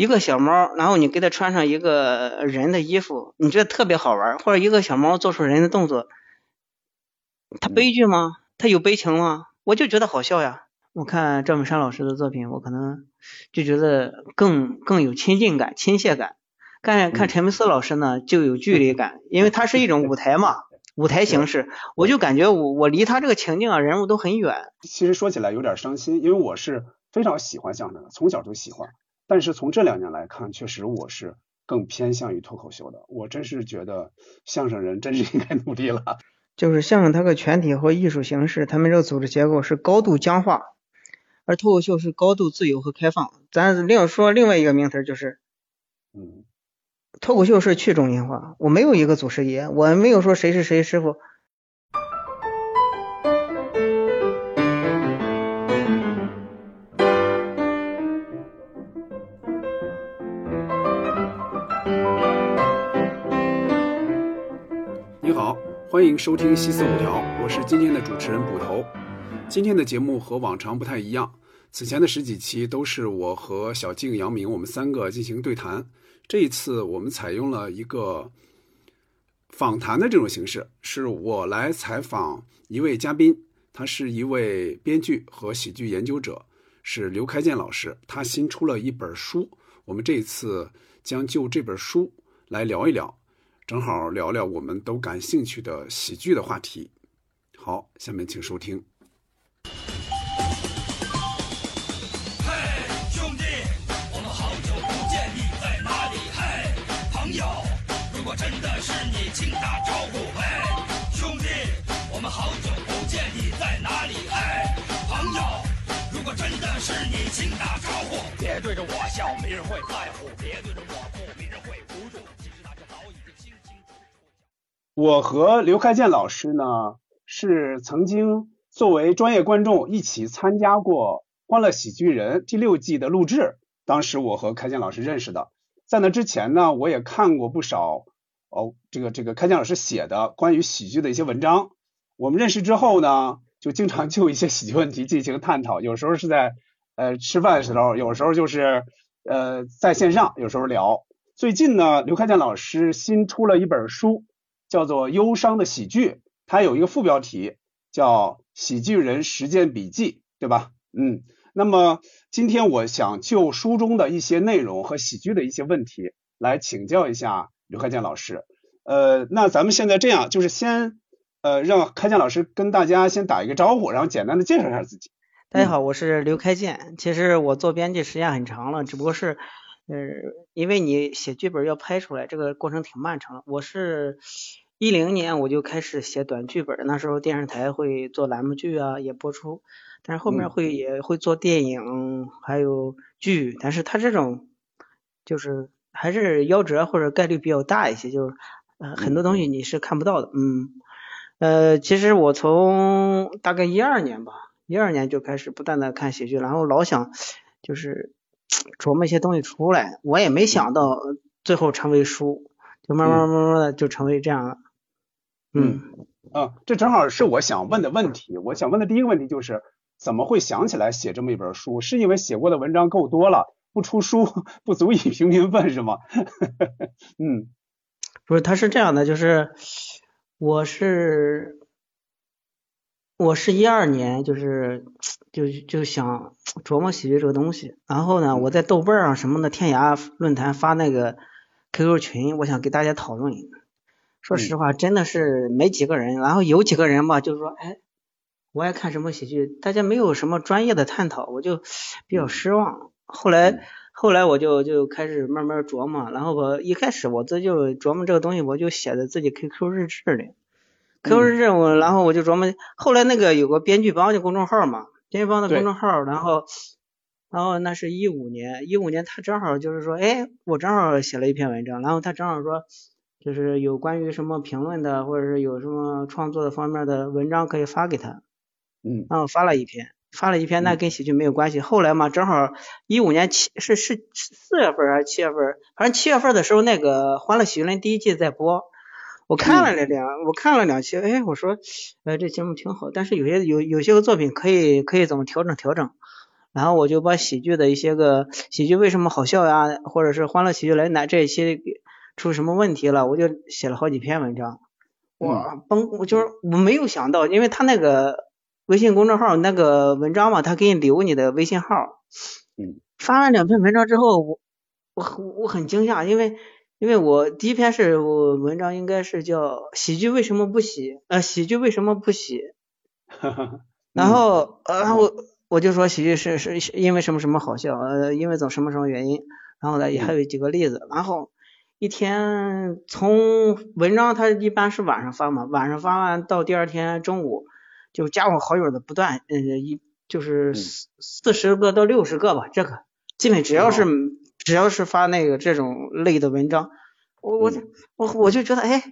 一个小猫，然后你给它穿上一个人的衣服，你觉得特别好玩，或者一个小猫做出人的动作，它悲剧吗？它有悲情吗？我就觉得好笑呀。我看赵本山老师的作品，我可能就觉得更更有亲近感、亲切感。看看陈佩斯老师呢，就有距离感，因为它是一种舞台嘛，舞台形式，我就感觉我我离他这个情境啊、人物都很远。其实说起来有点伤心，因为我是非常喜欢相声的，从小就喜欢。但是从这两年来看，确实我是更偏向于脱口秀的。我真是觉得相声人真是应该努力了。就是相声它个全体和艺术形式，他们这个组织结构是高度僵化，而脱口秀是高度自由和开放。咱另说另外一个名词就是，嗯。脱口秀是去中心化，我没有一个祖师爷，我没有说谁是谁师傅。收听西四五条，我是今天的主持人捕头。今天的节目和往常不太一样，此前的十几期都是我和小静、杨明我们三个进行对谈。这一次我们采用了一个访谈的这种形式，是我来采访一位嘉宾，他是一位编剧和喜剧研究者，是刘开建老师。他新出了一本书，我们这一次将就这本书来聊一聊，正好聊聊我们都感兴趣的喜剧的话题。好，下面请收听。嘿，兄弟，我们好久不见，你在哪里？嘿，朋友，如果真的是你，请打招呼。嘿，兄弟，我们好久不见，你在哪里？嘿，朋友，如果真的是你，请打招呼。别对着我笑，没人会在乎；别对着我和刘开建老师呢，是曾经作为专业观众一起参加过《欢乐喜剧人》第六季的录制。当时我和开建老师认识的，在那之前呢，我也看过不少。哦，这个这个开江老师写的关于喜剧的一些文章，我们认识之后呢，就经常就一些喜剧问题进行探讨。有时候是在呃吃饭的时候，有时候就是呃在线上，有时候聊。最近呢，刘开江老师新出了一本书，叫做《忧伤的喜剧》，它有一个副标题叫《喜剧人实践笔记》，对吧？嗯，那么今天我想就书中的一些内容和喜剧的一些问题来请教一下。刘开建老师，呃，那咱们现在这样，就是先呃让开建老师跟大家先打一个招呼，然后简单的介绍一下自己。大家好，我是刘开建。其实我做编辑时间很长了，只不过是呃，因为你写剧本要拍出来，这个过程挺漫长的。我是一零年我就开始写短剧本，那时候电视台会做栏目剧啊，也播出，但是后面会也会做电影，还有剧，但是他这种就是。还是夭折或者概率比较大一些，就是呃很多东西你是看不到的，嗯，呃其实我从大概一二年吧，一二年就开始不断的看喜剧，然后老想就是 琢磨一些东西出来，我也没想到最后成为书，就慢慢慢慢的就成为这样了，嗯啊，这正好是我想问的问题，我想问的第一个问题就是怎么会想起来写这么一本书？是因为写过的文章够多了？不出书不足以平民愤是吗？嗯，不是，他是这样的，就是我是我是一二年，就是就就想琢磨喜剧这个东西，然后呢，我在豆瓣上什么的天涯论坛发那个 QQ 群，我想给大家讨论。说实话，真的是没几个人，然后有几个人吧，就是说，哎，我爱看什么喜剧，大家没有什么专业的探讨，我就比较失望。后来，后来我就就开始慢慢琢磨，然后我一开始我这就琢磨这个东西，我就写在自己 QQ 日志里，QQ 日志我，然后我就琢磨，后来那个有个编剧帮的公众号嘛，编剧帮的公众号，然后，然后那是一五年，一五年他正好就是说，哎，我正好写了一篇文章，然后他正好说，就是有关于什么评论的，或者是有什么创作的方面的文章可以发给他，嗯，然后发了一篇。发了一篇，那跟喜剧没有关系。后来嘛，正好一五年七是是四月份还是七月份？反正七月份的时候，那个《欢乐喜剧人》第一季在播，我看了两，我看了两期，哎，我说，呃，这节目挺好，但是有些有有些个作品可以可以怎么调整调整。然后我就把喜剧的一些个喜剧为什么好笑呀，或者是欢乐喜剧来哪这一期出什么问题了，我就写了好几篇文章。我崩，我就是我没有想到，因为他那个微信公众号那个文章嘛，他给你留你的微信号。嗯。发了两篇文章之后，我我我很惊讶，因为因为我第一篇是我文章应该是叫喜剧为什么不喜呃喜剧为什么不喜。然后呃我我就说喜剧是是因为什么什么好笑呃因为怎什么什么原因，然后呢也还有几个例子，然后一天从文章它一般是晚上发嘛，晚上发完到第二天中午就加我好友的不断呃一就是四四十个到六十个吧，这个。基本只要是只要是发那个这种类的文章，我我我我就觉得哎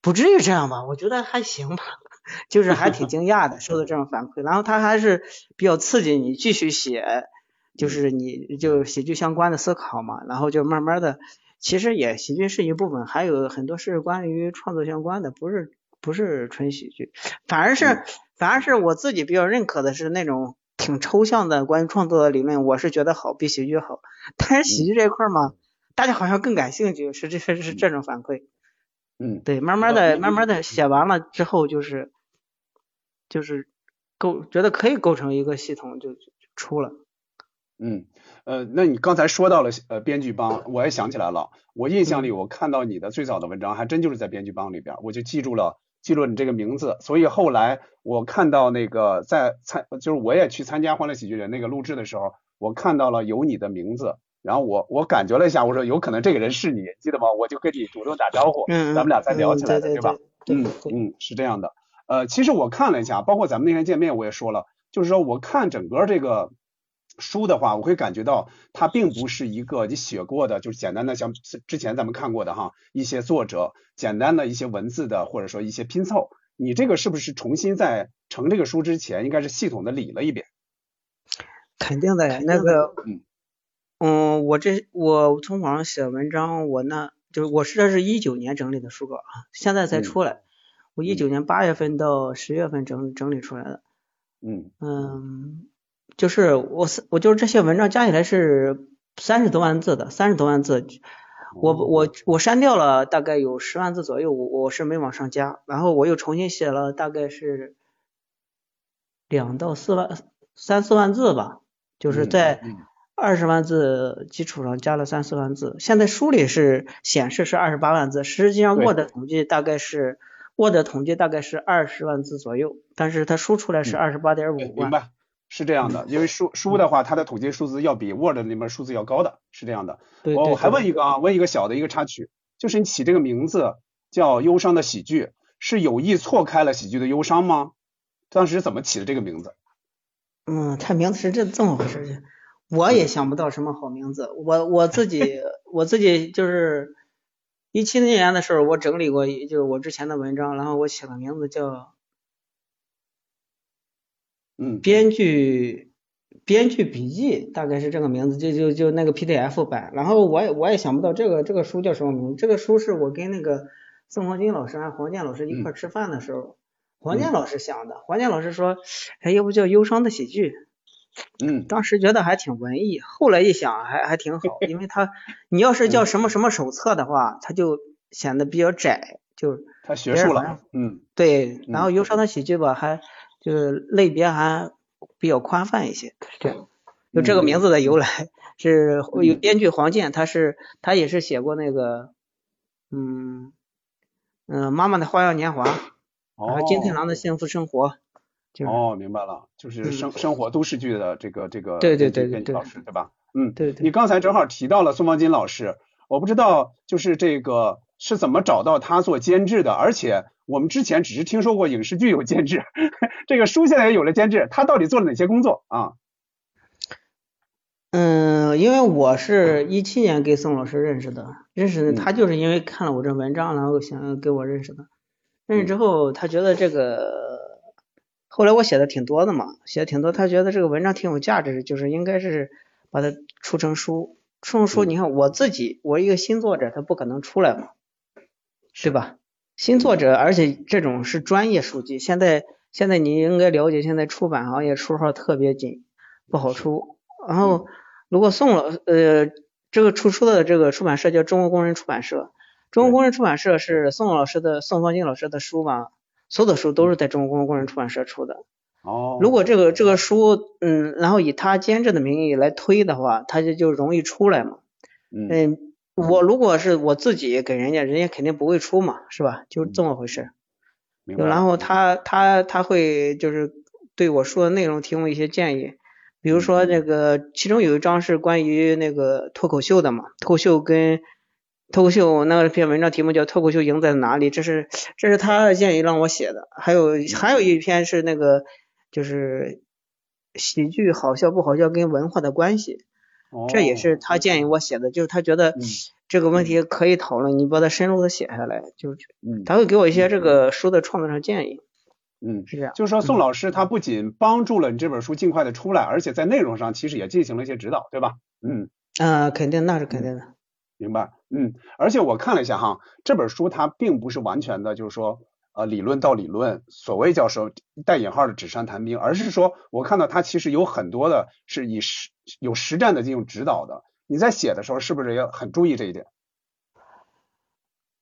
不至于这样吧，我觉得还行吧。就是还挺惊讶的，收到这种反馈，然后他还是比较刺激你继续写，就是你就喜剧相关的思考嘛，然后就慢慢的，其实也喜剧是一部分，还有很多是关于创作相关的，不是不是纯喜剧，反而是反而是我自己比较认可的是那种挺抽象的关于创作的理论，我是觉得好，比喜剧好，但是喜剧这一块嘛，大家好像更感兴趣，是这是这种反馈。嗯，对，慢慢的，慢慢的写完了之后，就是就是构觉得可以构成一个系统，就就出了。嗯，呃，那你刚才说到了呃编剧帮，我也想起来了，我印象里我看到你的最早的文章，还真就是在编剧帮里边，我就记住了记住你这个名字，所以后来我看到那个在参，就是我也去参加欢乐喜剧人那个录制的时候，我看到了有你的名字。然后我我感觉了一下，我说有可能这个人是你，记得吗？我就跟你主动打招呼，咱们俩才聊起来的，对吧？嗯嗯，是这样的。呃，其实我看了一下，包括咱们那天见面，我也说了，就是说我看整个这个书的话，我会感觉到它并不是一个你写过的，就是简单的像之前咱们看过的哈一些作者简单的一些文字的或者说一些拼凑。你这个是不是重新在成这个书之前，应该是系统的理了一遍？肯定的呀，那个嗯。嗯，我这我从网上写文章，我那就是我是这是一九年整理的书稿啊，现在才出来。我一九年八月份到十月份整整理出来的。嗯嗯，就是我我就是这些文章加起来是三十多万字的，三十多万字。我我我删掉了大概有十万字左右，我我是没往上加，然后我又重新写了大概是两到四万三四万字吧，就是在。二十万字基础上加了三四万字，现在书里是显示是二十八万字，实际上 Word 统计大概是 Word 统计大概是二十万字左右，但是它输出来是二十八点五万。明白，是这样的，因为书书的话，它的统计数字要比 Word 里面数字要高的，是这样的。我我还问一个啊，问一个小的一个插曲，就是你起这个名字叫忧伤的喜剧，是有意错开了喜剧的忧伤吗？当时怎么起的这个名字？嗯，它名字是这这么回事。我也想不到什么好名字，我我自己我自己就是一七年的时候，我整理过，就是我之前的文章，然后我起了名字叫，嗯，编剧编剧笔记，大概是这个名字，就就就那个 PDF 版，然后我也我也想不到这个这个书叫什么名，这个书是我跟那个宋黄金老师还有黄健老师一块吃饭的时候，黄健老师想的，黄健老师说，哎，要不叫忧伤的喜剧。嗯，当时觉得还挺文艺，后来一想还还挺好，因为他你要是叫什么什么手册的话，他就显得比较窄，就他学术了。嗯，对，然后忧伤的喜剧吧，还就是类别还比较宽泛一些，这样。就这个名字的由来是有编剧黄健，他是他也是写过那个，嗯嗯，妈妈的花样年华，然后金太郎的幸福生活。哦，明白了，就是生生活都市剧的这个这个对对对对老师对吧？嗯，对对。你刚才正好提到了宋方金老师，我不知道就是这个是怎么找到他做监制的，而且我们之前只是听说过影视剧有监制，这个书现在也有了监制，他到底做了哪些工作啊？嗯，因为我是一七年跟宋老师认识的，认识他就是因为看了我这文章，然后想跟我认识的，认识之后他觉得这个。后来我写的挺多的嘛，写的挺多，他觉得这个文章挺有价值，就是应该是把它出成书，出成书。你看我自己，我一个新作者，他不可能出来嘛，对吧？新作者，而且这种是专业书籍，现在现在你应该了解，现在出版行业出号特别紧，不好出。然后如果宋老呃这个出书的这个出版社叫中国工人出版社，中国工人出版社是宋老师的宋方金老师的书吧，所有的书都是在中国工人出版社出的。哦，如果这个这个书嗯，然后以他监制的名义来推的话，他就就容易出来嘛。嗯嗯，我如果是我自己给人家，人家肯定不会出嘛，是吧？就这么回事。明白然后他他他会就是对我说的内容提供一些建议，比如说这个其中有一章是关于那个脱口秀的嘛，脱口秀跟脱口秀那篇文章题目叫《脱口秀赢在哪里》，这是这是他的建议让我写的，还有还有一篇是那个就是喜剧好笑不好笑跟文化的关系，这也是他建议我写的，就是他觉得这个问题可以讨论，你把它深入的写下来，就是嗯他会给我一些这个书的创作上建议，嗯，是这样。就是说宋老师他不仅帮助了你这本书尽快的出来，而且在内容上其实也进行了一些指导，对吧？嗯。啊、肯定那是肯定的。明白，嗯，而且我看了一下哈，这本书它并不是完全的，就是说，呃，理论到理论，所谓叫说带引号的纸上谈兵，而是说我看到它其实有很多的是以实有实战的进行指导的。你在写的时候是不是也很注意这一点？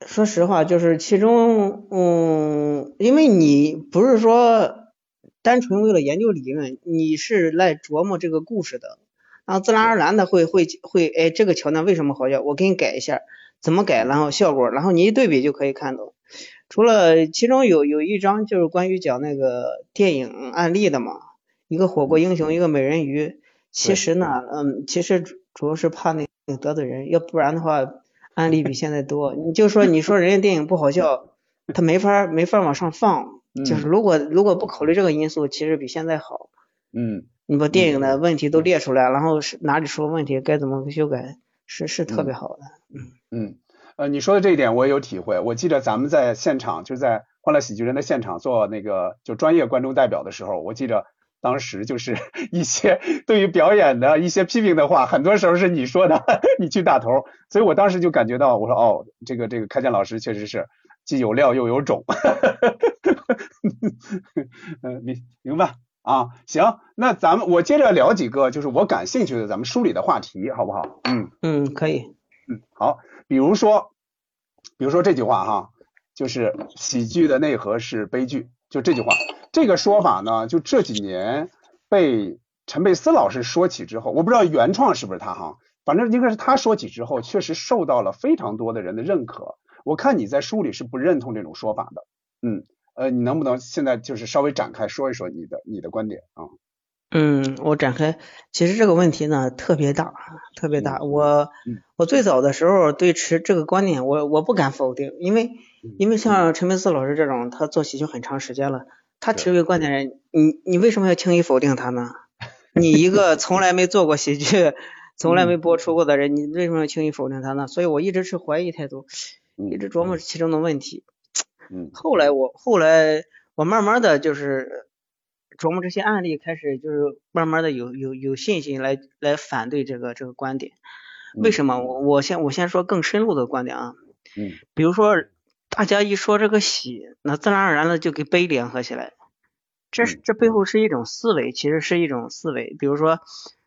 说实话，就是其中，嗯，因为你不是说单纯为了研究理论，你是来琢磨这个故事的，然后自然而然的会会会，哎，这个桥段为什么好笑？我给你改一下，怎么改？然后效果，然后你一对比就可以看到。除了其中有有一章就是关于讲那个电影案例的嘛，一个火锅英雄，一个美人鱼。其实呢，嗯，其实主主要是怕那个得罪人，要不然的话。案例比现在多，你就说你说人家电影不好笑，他没法没法往上放，就是如果如果不考虑这个因素，其实比现在好。嗯，你把电影的问题都列出来，然后是哪里出了问题，该怎么修改，是是特别好的。嗯嗯，呃，你说的这一点我也有体会。我记得咱们在现场，就在《欢乐喜剧人》的现场做那个就专业观众代表的时候，我记得。当时就是 一些对于表演的一些批评的话，很多时候是你说的，你去打头，所以我当时就感觉到，我说哦，这个这个开建老师确实是既有料又有种，嗯，明明白啊？行，那咱们我接着聊几个就是我感兴趣的咱们梳理的话题，好不好？嗯嗯，可以。嗯，好，比如说，比如说这句话哈，就是喜剧的内核是悲剧，就这句话。这个说法呢，就这几年被陈佩斯老师说起之后，我不知道原创是不是他哈，反正应该是他说起之后，确实受到了非常多的人的认可。我看你在书里是不认同这种说法的，嗯，呃，你能不能现在就是稍微展开说一说你的你的观点啊？我展开，其实这个问题呢特别大，特别大。我我最早的时候对持这个观点，我我不敢否定，因为因为像陈佩斯老师这种，他做喜剧很长时间了。他持这个观点人，你你为什么要轻易否定他呢？你一个从来没做过喜剧、从来没播出过的人，你为什么要轻易否定他呢？所以我一直是怀疑态度，一直琢磨其中的问题。嗯。后来我后来我慢慢的就是琢磨这些案例，开始就是慢慢的有有有信心来来反对这个这个观点。为什么？我我先我先说更深入的观点啊。嗯。比如说。大家一说这个喜，那自然而然的就跟悲联合起来，这这背后是一种思维，其实是一种思维。比如说，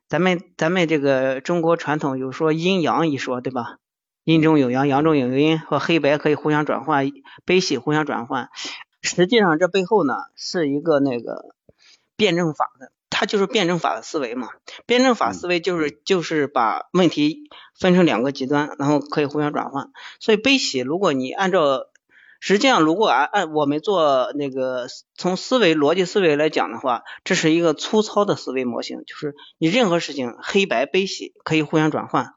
咱们咱们这个中国传统有说阴阳一说，对吧？阴中有阳，阳中有阴，和黑白可以互相转换，悲喜互相转换。实际上这背后呢是一个那个辩证法的，它就是辩证法的思维嘛。辩证法思维就是就是把问题分成两个极端，然后可以互相转换。所以悲喜，如果你按照实际上，如果按按我们做那个从思维逻辑思维来讲的话，这是一个粗糙的思维模型，就是你任何事情黑白悲喜可以互相转换，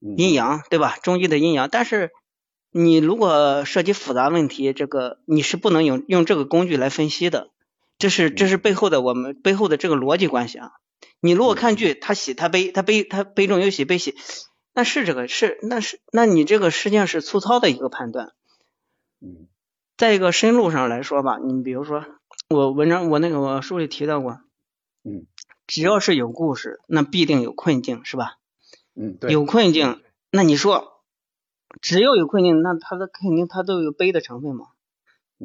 阴阳对吧？中医的阴阳，但是你如果涉及复杂问题，这个你是不能用用这个工具来分析的，这是这是背后的我们背后的这个逻辑关系啊。你如果看剧，他喜他悲，他悲他悲中有喜悲喜，那是这个是那是那你这个实际上是粗糙的一个判断。嗯，在一个深入上来说吧，你比如说我文章我那个我书里提到过，嗯，只要是有故事，那必定有困境，是吧？嗯，对，有困境，那你说只要有困境，那他的肯定他都有悲的成分嘛？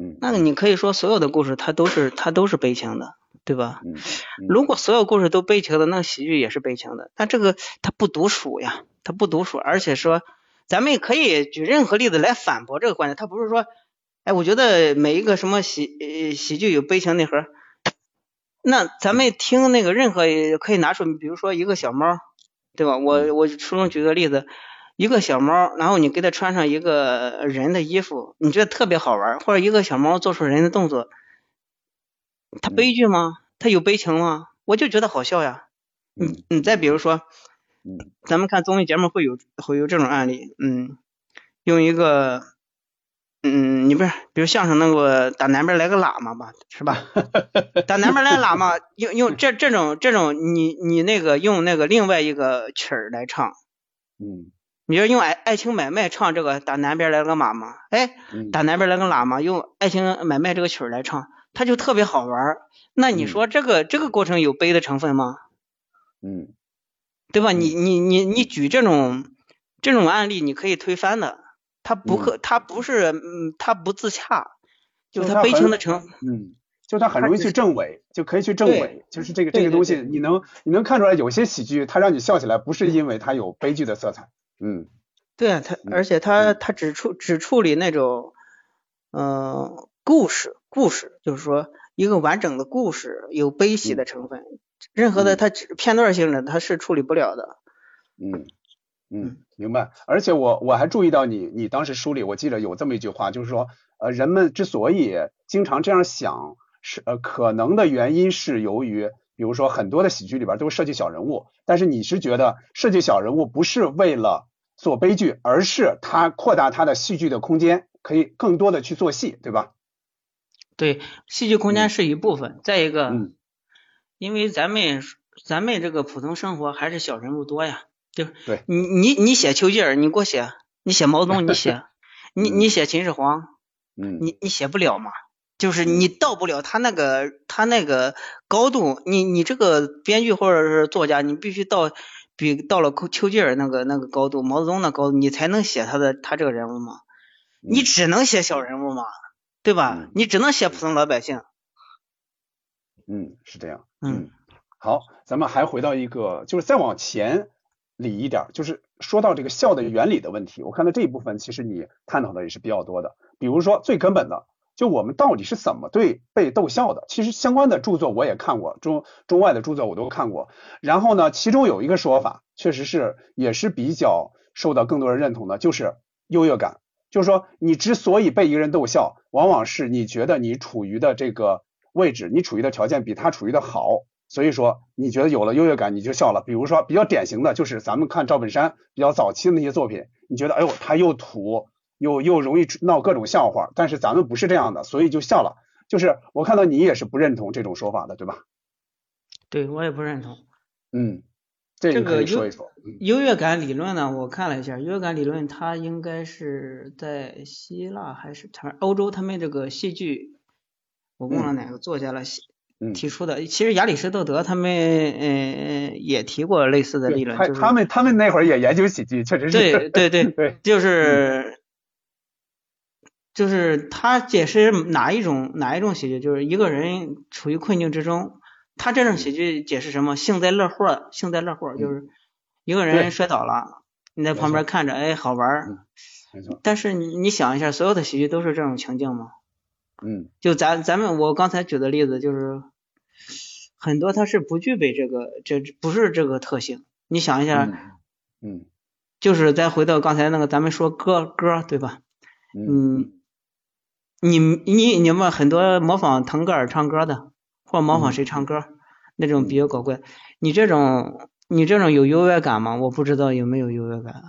嗯，那你可以说所有的故事它都是它都是悲情的，对吧？如果所有故事都悲情的，那喜剧也是悲情的。但这个它不独属呀，它不独属，而且说咱们也可以举任何例子来反驳这个观点。它不是说，哎，我觉得每一个什么喜呃喜剧有悲情内核，那咱们听那个任何可以拿出，比如说一个小猫，对吧？我我书中举个例子，一个小猫，然后你给它穿上一个人的衣服，你觉得特别好玩，或者一个小猫做出人的动作，它悲剧吗？它有悲情吗？我就觉得好笑呀。嗯你你再比如说，嗯咱们看综艺节目会有会有这种案例，嗯，用一个，嗯，你不是，比如相声那个打南边来个喇嘛吧，是吧？打南边来喇嘛，用用这这种这种，你你那个用那个另外一个曲儿来唱，嗯你要用爱爱情买卖唱这个打南边来个喇嘛，哎，嗯打南边来个喇嘛，用爱情买卖这个曲儿来唱，它就特别好玩儿。那你嗯说这个这个过程有悲的成分吗？嗯对吧？你你你你举这种这种案例，你可以推翻的，它不可，它不是，嗯，它不自洽，就它悲情的成，嗯，就它很容易去证伪，就可以去证对伪，就是这个这个东西，你能你能看出来，有些喜剧它让你笑起来，不是因为它有悲剧的色彩，嗯对啊，它嗯而且它嗯它只处只处理那种，呃，故事故事，就是说一个完整的故事有悲喜的成分，任何的嗯它只片段性的他是处理不了的。嗯嗯嗯，明白。而且我我还注意到你你当时书里，我记得有这么一句话，就是说，呃，人们之所以经常这样想，是呃可能的原因是由于，比如说很多的喜剧里边都设计小人物，但是你是觉得设计小人物不是为了做悲剧，而是他扩大他的戏剧的空间，可以更多的去做戏，对吧？对，戏剧空嗯。间是一部分，再一个，嗯。因为咱们咱们这个普通生活还是小人物多呀，就是对。你你你写丘吉尔，你给我写，你写毛泽东，你写，你你写秦始皇，嗯。你你写不了嘛，就是你到不了他那个他那个高度，你你这个编剧或者是作家，你必须到比到了丘丘吉尔那个那个高度，毛泽东那高度，你才能写他的他这个人物嘛，你嗯只能写小人物嘛，对吧嗯？你只能写普通老百姓，嗯，是这样。嗯好，咱们还回到一个，就是再往前理一点，就是说到这个笑的原理的问题。我看到这一部分，其实你探讨的也是比较多的。比如说最根本的，就我们到底是怎么对被逗笑的？其实相关的著作我也看过，中中外的著作我都看过。然后呢，其中有一个说法，确实是也是比较受到更多人认同的，就是优越感。就是说，你之所以被一个人逗笑，往往是你觉得你处于的这个位置，你处于的条件比他处于的好，所以说你觉得有了优越感，你就笑了。比如说比较典型的就是咱们看赵本山比较早期的那些作品，你觉得哎呦他又土又又容易闹各种笑话，但是咱们不是这样的，所以就笑了。就是我看到你也是不认同这种说法的，对吧？对我也不认同。嗯，这个优以说一说。嗯优越感理论呢，我看了一下，优越感理论它应该是在希腊还是他欧洲他们这个戏剧，我忘了哪个作家了，嗯，提出的。其实亚里士多德他们呃也提过类似的理论，就是他他们他们那会儿也研究喜剧，确实是。对对对，对，就是就是他解释哪一种哪一种喜剧，就是一个人处于困境之中，他这种喜剧解释什么？幸灾乐祸，幸灾乐祸就是一个人摔倒了，你在旁边看着，哎，好玩儿嗯。没错。但是你你想一下，所有的喜剧都是这种情境吗？嗯就咱咱们我刚才举的例子，就是很多它是不具备这个这不是这个特性。你想一下，嗯嗯就是再回到刚才那个，咱们说歌歌对吧？嗯嗯，你你你们很多模仿腾格尔唱歌的，或模仿嗯谁唱歌，那种比较搞怪。你这种你这种有优越感吗？我不知道有没有优越感。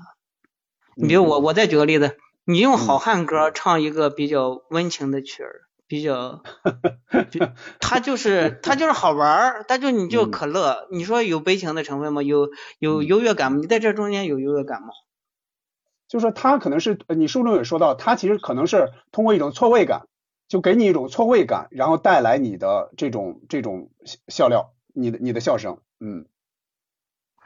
你比如我，我再举个例子，你用好汉歌唱一个比较温情的曲儿，比较，比它就是他就是好玩儿，他就你就嗯可乐。你说有悲情的成分吗？有有嗯优越感吗？你在这中间有优越感吗？就是说他可能是呃你书中也说到，他其实可能是通过一种错位感，就给你一种错位感，然后带来你的这种这种笑笑料，你的你的笑声，嗯。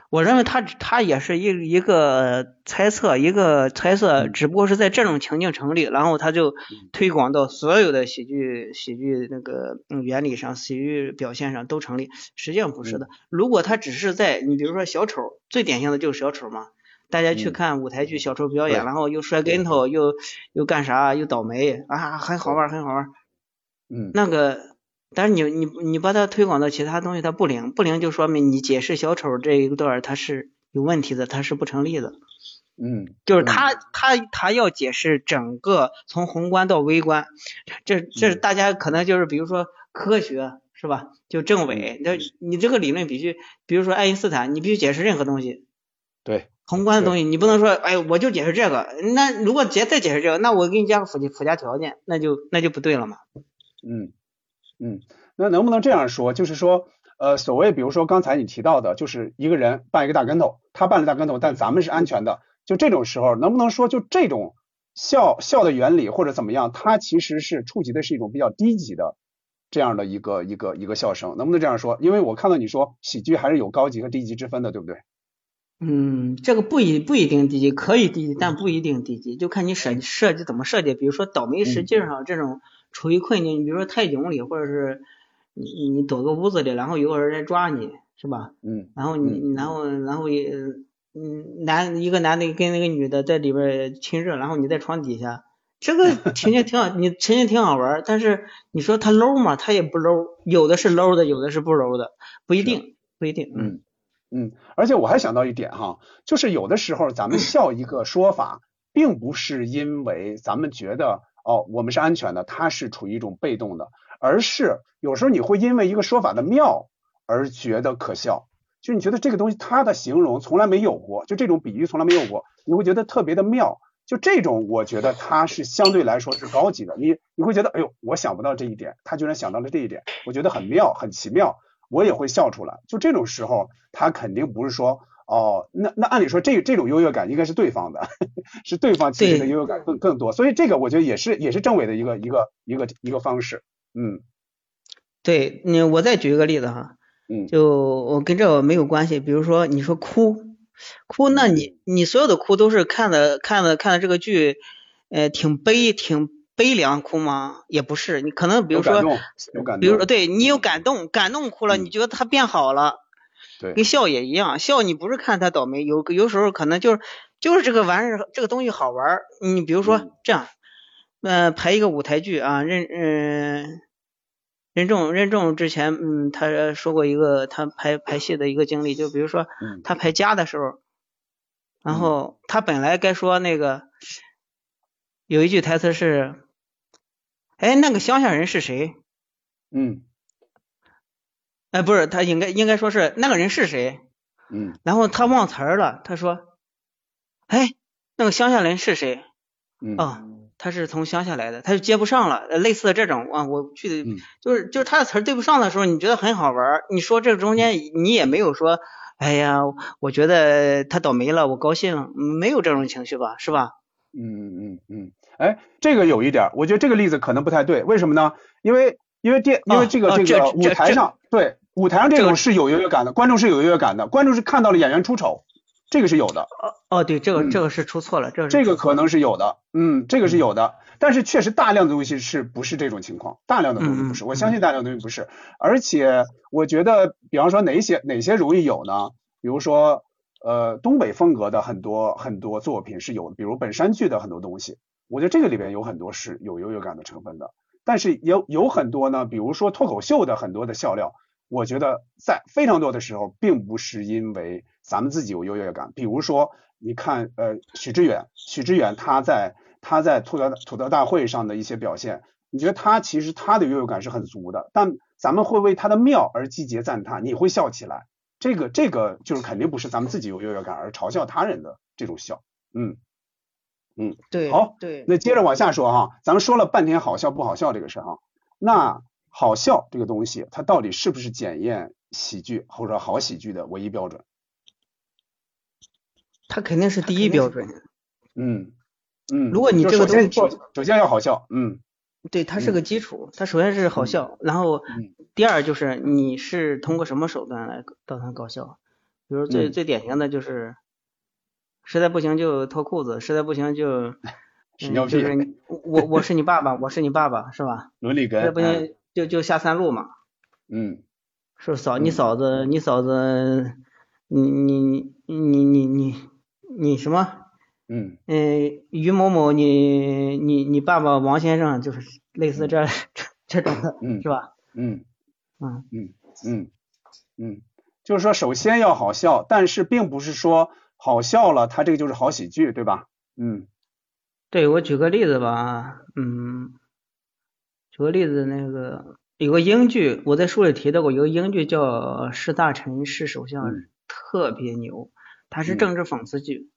我认为他他也是一一个猜测，一个猜测，嗯只不过是在这种情境成立，然后他就推广到所有的喜剧喜剧那个嗯原理上，喜剧表现上都成立。实际上不是的，如果他只是在你比如说小丑，最典型的就是小丑嘛，大家去嗯。看舞台剧小丑表演，对。然后又摔跟头，又又干啥，又倒霉啊，很好玩，很好玩。嗯。那个，但是你你你把它推广到其他东西，它不灵，不灵就说明你解释小丑这一段儿它是有问题的，它是不成立的。嗯，嗯就是他他他要解释整个从宏观到微观，这这是嗯。大家可能就是比如说科学是吧？就政委，那你这个理论必须，比如说爱因斯坦，你必须解释任何东西，对，宏观的东西，你不能说哎我就解释这个，那如果解再解释这个，那我给你加个附加附加条件，那就那就不对了嘛。嗯，嗯，那能不能这样说？就是说，呃，所谓比如说刚才你提到的，就是一个人绊一个大跟头，他绊了大跟头，但咱们是安全的，就这种时候，能不能说就这种笑笑的原理或者怎么样，它其实是触及的是一种比较低级的这样的一个一个一个笑声，能不能这样说？因为我看到你说喜剧还是有高级和低级之分的，对不对？嗯，这个不一不一定低级，可以低级，但不一定低级，就看你设设计怎么设计。比如说倒霉实际上这种处于困境，你比如说太囧里，或者是你你你躲个屋子里，然后有个人来抓你，是吧？嗯然后你然后然后也嗯男一个男的跟那个女的在里边亲热，然后你在床底下，这个 情节挺好，你情节挺好玩儿，但是你说他 low 吗？他也不 low，有的是 low 的，有的是不 low 的，不一定不一定。嗯嗯，而且我还想到一点哈，就是有的时候咱们笑一个说法，并不是因为咱们觉得哦我们是安全的，它是处于一种被动的，而是有时候你会因为一个说法的妙而觉得可笑，就你觉得这个东西它的形容从来没有过，就这种比喻从来没有过，你会觉得特别的妙。就这种，我觉得它是相对来说是高级的。你你会觉得，哎呦，我想不到这一点，他居然想到了这一点，我觉得很妙，很奇妙。我也会笑出来。就这种时候，他肯定不是说哦，那那按理说这这种优越感应该是对方的，是对方其实的优越感更更多。所以这个我觉得也是也是政委的一个一个一个一个方式。嗯对，你我再举一个例子哈，嗯就我跟这个没有关系。比如说你说哭，哭，那你你所有的哭都是看的看的看的这个剧，呃，挺悲挺悲凉哭吗？也不是，你可能比如说。比如说对你有感动，感动哭了，嗯你觉得他变好了，对跟笑也一样，笑你不是看他倒霉，有有时候可能就是就是这个玩意儿这个东西好玩。你比如说嗯这样，呃，排一个舞台剧啊，任嗯。任重任重之前，嗯，他说过一个他排排戏的一个经历，就比如说嗯他排家的时候，然后他本来该说那个有一句台词是，哎，那个乡下人是谁？嗯哎，不是，他应该应该说是那个人是谁？嗯然后他忘词儿了，他说，哎，那个乡下人是谁？嗯哦、他是从乡下来的，他就接不上了。呃类似的这种啊，我去、嗯就是就是他的词儿对不上的时候，你觉得很好玩儿。你说这中间你也没有说，哎呀，我觉得他倒霉了，我高兴，没有这种情绪吧，是吧？嗯嗯嗯嗯，哎，这个有一点儿，我觉得这个例子可能不太对，为什么呢？因为因为电因为哦这个这个舞台上，对舞台上这这个种是有优越感的，观众是有优越感的，观众是看到了演员出丑，这个是有的。哦哦，对，这个嗯这个是出错了，这个是这个可能是有的，嗯，这个是有的，但是确实大量的东西是不是这种情况？大量的东西不是，我相信大量的东西不是，而且我觉得，比方说哪些哪些容易有呢？比如说，呃，东北风格的很多很多作品是有的，比如本山剧的很多东西，我觉得这个里边有很多是有优越感的成分的，但是有有很多呢，比如说脱口秀的很多的笑料，我觉得在非常多的时候，并不是因为咱们自己有优越感。比如说，你看，呃，许知远，许知远他在他在吐槽吐槽大会上的一些表现，你觉得他其实他的优越感是很足的，但咱们会为他的妙而击节赞叹，你会笑起来。这个这个就是肯定不是咱们自己有优越感而嘲笑他人的这种笑。嗯，对，好对，那接着往下说哈，咱们说了半天好笑不好笑这个事哈，那好笑这个东西，它到底是不是检验喜剧或者好喜剧的唯一标准？它肯定是第一标准。嗯嗯，如果你这个东西首先首首先要好笑，嗯对，它是个基础，它首先是好笑，然后嗯第二就是你是通过什么手段来导它搞笑。比如最嗯最典型的就是，实在不行就脱裤子，实在不行就，屎尿屁嗯就是你我我是你爸爸，我是你爸爸，是吧？伦理不行就就下三路嘛，嗯。是嫂你嗯嫂子你嫂子，你你你你你你什么？嗯。嗯，于某某你你你爸爸王先生就是类似这 这种的，嗯。是吧？嗯。嗯。嗯。嗯。嗯，就是说首先要好笑，但是并不是说好笑了，它这个就是好喜剧，对吧？嗯。对，我举个例子吧，嗯，举个例子，那个有个英剧，我在书里提到过，有个英剧叫《是大臣是首相》，嗯。特别牛，它是嗯。政治讽刺剧。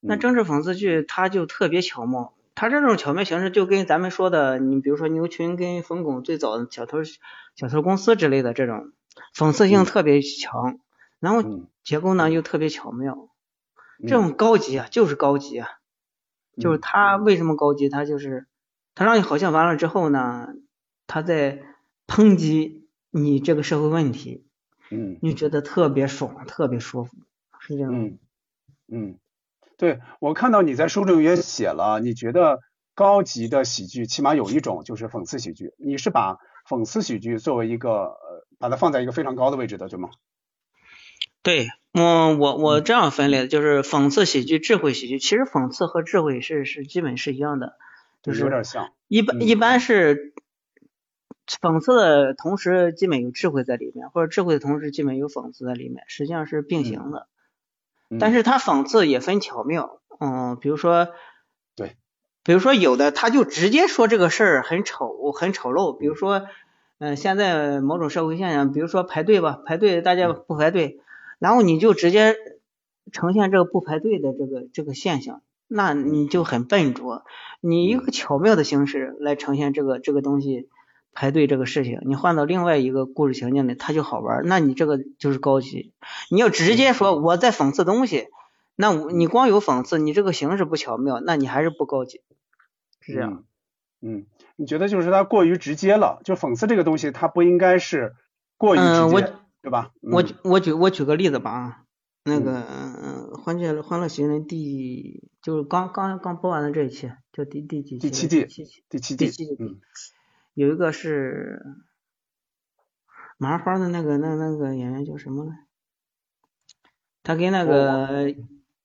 那嗯政治讽刺剧它就特别巧妙，它这种巧妙形式就跟咱们说的，你比如说牛群跟冯巩最早的小偷小偷公司之类的这种讽刺性嗯。特别强，然后嗯。结构呢又特别巧妙，这嗯种高级啊，就是高级啊。就是他为什么高级？他就是他让你好像完了之后呢，他在抨击你这个社会问题，嗯你觉得特别爽，特别舒服，是这样。嗯嗯，对我看到你在书中也写了，你觉得高级的喜剧起码有一种就是讽刺喜剧，你是把讽刺喜剧作为一个呃把它放在一个非常高的位置的，对吗？对，我我我这样分类的，就是讽刺喜剧、智慧喜剧。其实讽刺和智慧是是基本是一样的，就是有是点像，嗯一般一般是讽刺的同时，基本有智慧在里面，或者智慧的同时，基本有讽刺在里面，实际上是并行的。嗯但是他讽刺也分巧妙，嗯，比如说，对，比如说有的他就直接说这个事儿很丑很丑陋，比如说，嗯、现在某种社会现象，比如说排队吧，排队大家不排队，然后你就直接呈现这个不排队的这个这个现象，那你就很笨拙，你一个巧妙的形式来呈现这个这个东西。排队这个事情，你换到另外一个故事情境里，它就好玩。那你这个就是高级。你要直接说我在讽刺东西，那我你光有讽刺，你这个形式不巧妙，那你还是不高级，是这样。嗯。嗯，你觉得就是它过于直接了，就讽刺这个东西，它不应该是过于直接，嗯我对吧？我嗯我举我举个例子吧啊，那个嗯，欢乐欢乐喜剧人第就是刚刚刚播完的这一期，就第第几期？第七季第七。第七季第七季，嗯有一个是麻花的那个那那个演员叫什么来？他跟那个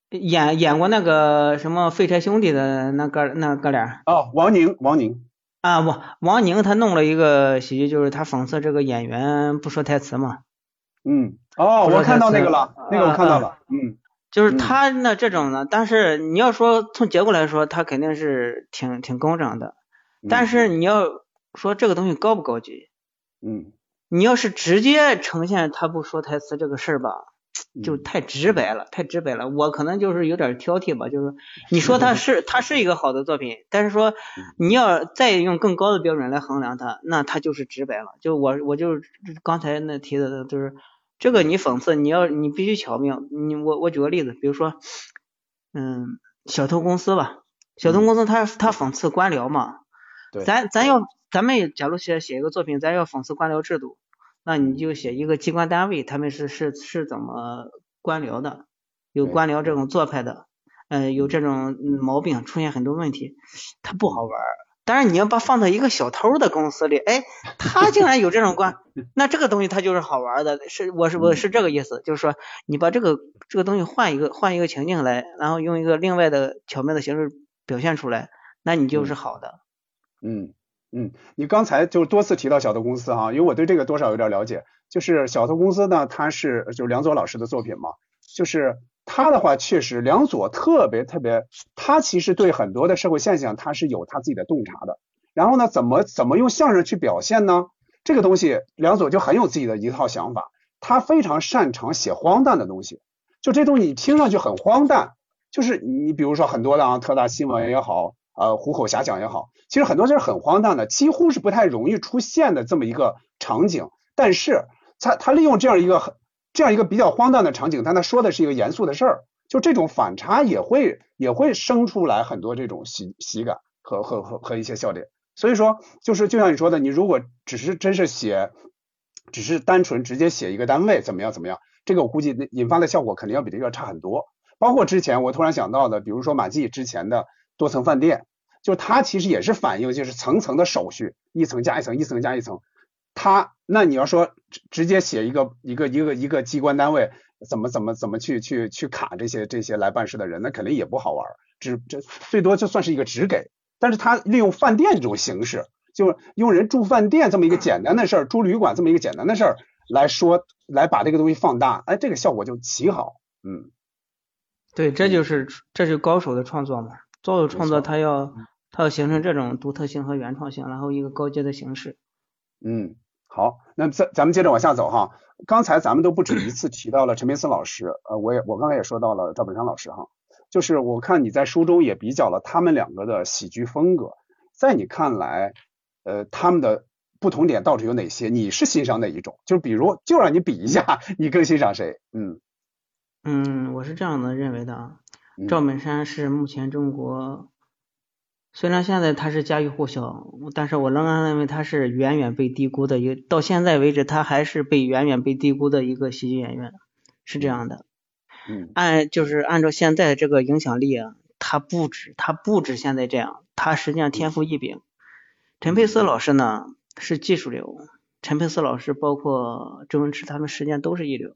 演演过那个什么废柴兄弟的那哥那哥俩哦，王宁，王宁，啊，王王宁他弄了一个喜剧，就是他讽刺这个演员不说台词嘛，嗯，哦，我看到那个了，那个我看到了，嗯就是嗯。他那这种呢，但是你要说从结果来说，他肯定是挺挺工整的，嗯，但是你要说这个东西高不高级，嗯，你要是直接呈现他不说台词这个事儿吧，就嗯太直白了，太直白了。我可能就是有点挑剔吧，就是。你说他是他是一个好的作品，但是说嗯。你要再用更高的标准来衡量他，那他就是直白了。就我我就是刚才那提的，就是这个你讽刺，你要你必须巧妙。你我我举个例子，比如说，嗯，小偷公司吧，小偷公司他他讽刺官僚嘛，对。咱咱要咱们假如写写一个作品，咱要讽刺官僚制度，那你就写一个机关单位他们是是是怎么官僚的，有官僚这种做派的，呃，有这种嗯毛病，出现很多问题，它不好玩儿。当然你要把放到一个小偷的公司里，哎，他竟然有这种观，那这个东西它就是好玩儿的，是我是我是这个意思，就是说你把这个这个东西换一个换一个情境来，然后用一个另外的巧妙的形式表现出来，那你就是好的。嗯嗯，你刚才就多次提到小偷公司哈，因为我对这个多少有点了解。就是小偷公司呢，它是就是梁左老师的作品嘛，就是他的话确实梁左特别特别，他其实对很多的社会现象他是有他自己的洞察的。然后呢，怎么怎么用相声去表现呢？这个东西梁左就很有自己的一套想法，他非常擅长写荒诞的东西。就这东西你听上去很荒诞，就是你比如说很多的啊特大新闻也好，呃虎口遐想也好，其实很多就是很荒诞的，几乎是不太容易出现的这么一个场景。但是他他利用这样一个很这样一个比较荒诞的场景，但他说的是一个严肃的事儿，就这种反差也会也会生出来很多这种喜喜感和和和和一些笑点。所以说，就是就像你说的，你如果只是真是写，只是单纯直接写一个单位怎么样怎么样，这个我估计那引发的效果肯定要比这个差很多。包括之前我突然想到的，比如说马季之前的多层饭店，就它其实也是反映就是层层的手续，一层加一层，一层加一层。它那你要说直直接写一个一个一个一个机关单位怎么怎么怎么去去去卡这些这些来办事的人，那肯定也不好玩。只这最多就算是一个只给，但是他利用饭店这种形式，就用人住饭店这么一个简单的事儿，住旅馆这么一个简单的事儿来说，来把这个东西放大，哎，这个效果就极好。嗯，对，这就是这是高手的创作嘛。高手创作他要他要形成这种独特性和原创性，然后一个高阶的形式。嗯，好，那咱咱们接着往下走哈。刚才咱们都不止一次提到了陈佩斯老师，呃，我也我刚才也说到了赵本山老师哈。就是我看你在书中也比较了他们两个的喜剧风格，在你看来，呃，他们的不同点到底有哪些？你是欣赏哪一种？就比如，就让你比一下，你更欣赏谁？嗯嗯，我是这样的认为的啊，赵本山是目前中国，虽然现在他是家喻户晓，但是我仍然认为他是远远被低估的，一到现在为止他还是被远远被低估的一个喜剧演员，是这样的。嗯按就是按照现在这个影响力啊，他不止他不止现在这样，他实际上天赋异禀。陈佩斯老师呢是技术流，陈佩斯老师包括周文驰他们实际上都是一流，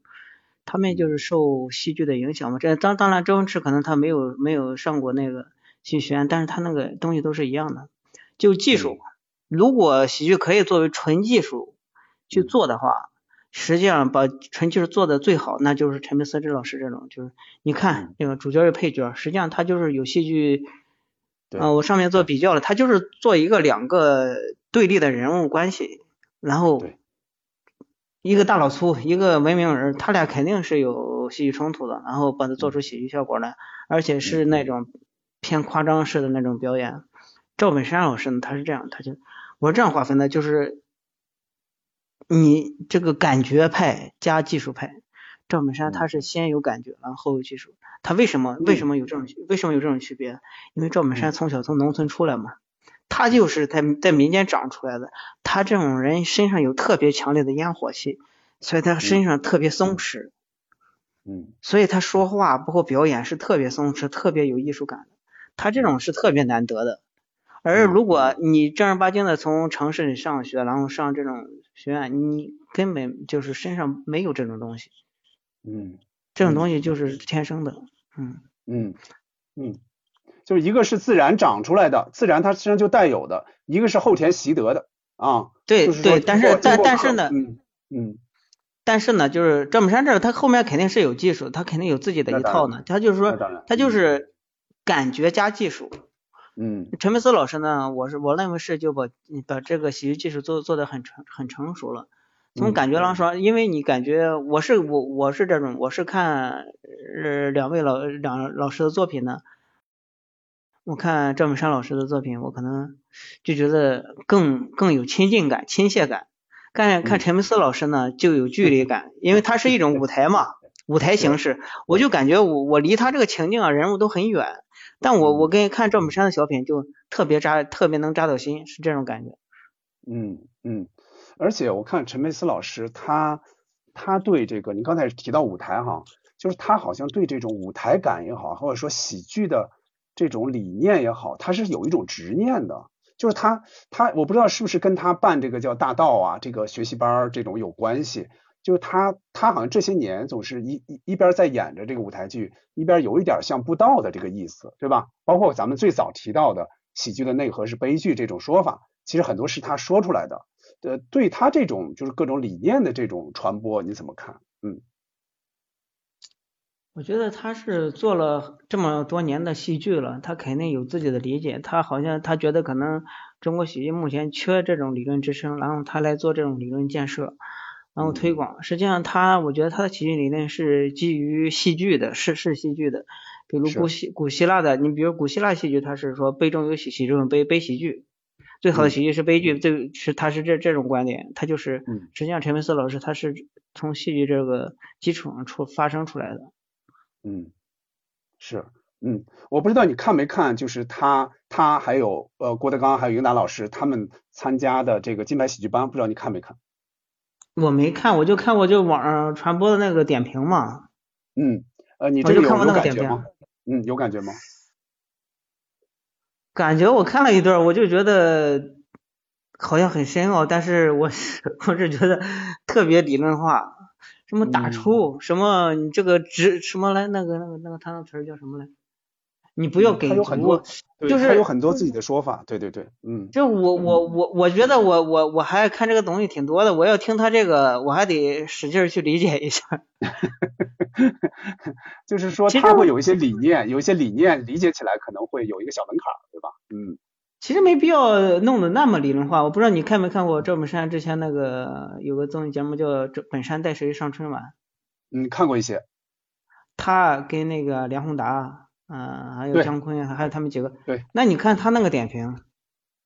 他们就是受戏剧的影响嘛。这当当然周文驰可能他没有没有上过那个戏剧学院，但是他那个东西都是一样的，就技术。如果喜剧可以作为纯技术去做的话。实际上把纯技术做的最好，那就是陈佩斯这老师这种，就是你看那个主角是配角，实际上他就是有戏剧，啊，我上面做比较了，他就是做一个两个对立的人物关系，然后一个大老粗，一个文明人，他俩肯定是有戏剧冲突的，然后把它做出喜剧效果来，而且是那种偏夸张式的那种表演。赵本山老师呢，他是这样，他就我这样划分的，就是。你这个感觉派加技术派，赵本山他是先有感觉，然后有技术。他为什么为什么有这种为什么有这种区别？因为赵本山从小从农村出来嘛，他就是在在民间长出来的，他这种人身上有特别强烈的烟火气，所以他身上特别松弛。嗯。所以他说话包括表演是特别松弛，特别有艺术感的。他这种是特别难得的。而如果你正儿八经的从城市里上学，然后上这种学院，你根本就是身上没有这种东西。嗯，这种东西就是天生的。嗯嗯嗯，就是一个是自然长出来的，自然它身上就带有的；一个是后天习得的啊。对对，但是但但是呢，嗯嗯，但是呢，就是赵本山这他后面肯定是有技术，他肯定有自己的一套呢。他就是说，他就是感觉加技术。嗯，陈佩斯老师呢，我是我认为是就把把这个喜剧技术做做的很成很成熟了。从感觉上说，因为你感觉我是我我是这种，我是看呃两位老两老师的作品呢，我看赵本山老师的作品，我可能就觉得更更有亲近感、亲切感。看看陈佩斯老师呢，就有距离感，因为他是一种舞台嘛，舞台形式，我就感觉我我离他这个情境啊人物都很远。但我我跟看赵本山的小品就特别扎，特别能扎到心，是这种感觉。嗯嗯，而且我看陈佩斯老师，他他对这个，你刚才提到舞台哈，就是他好像对这种舞台感也好，或者说喜剧的这种理念也好，他是有一种执念的。就是他他，我不知道是不是跟他办这个叫大道啊这个学习班这种有关系。就是他，他好像这些年总是一一一边在演着这个舞台剧，一边有一点像布道的这个意思，对吧？包括咱们最早提到的喜剧的内核是悲剧这种说法，其实很多是他说出来的。呃，对他这种就是各种理念的这种传播，你怎么看？嗯，我觉得他是做了这么多年的戏剧了，他肯定有自己的理解。他好像他觉得可能中国喜剧目前缺这种理论支撑，然后他来做这种理论建设。然后推广，实际上他，我觉得他的喜剧理念是基于戏剧的，是是戏剧的。比如古希古希腊的，你比如古希腊戏剧，他是说悲中有喜，喜中有悲，悲喜剧。最好的喜剧是悲剧，最是他是这这种观点，他就是。实际上陈佩斯老师他是从戏剧这个基础上出发生出来的。嗯，是，嗯，我不知道你看没看，就是他他还有呃郭德纲还有英达老师他们参加的这个金牌喜剧班，不知道你看没看？我没看，我就看过就网上传播的那个点评嘛。嗯，呃，你这个有有过那个点评感觉吗？嗯，有感觉吗？感觉我看了一段，我就觉得好像很深奥，但是我是我是觉得特别理论化，什么打嗯出，什么你这个直什么来，那个那个那个他那词儿叫什么来？你不要嗯给有很多，就是他有很多自己的说法，对对对，嗯就我我我我觉得我我我还看这个东西挺多的，我要听他这个，我还得使劲去理解一下。就是说他会有一些理念，有一些理念理解起来可能会有一个小门槛，对吧？嗯其实没必要弄得那么理论化。我不知道你看没看过赵本山之前那个有个综艺节目叫《这本山带谁上春晚》，嗯，看过一些，他跟那个梁宏达，嗯、还有姜昆，还有他们几个。对。那你看他那个点评，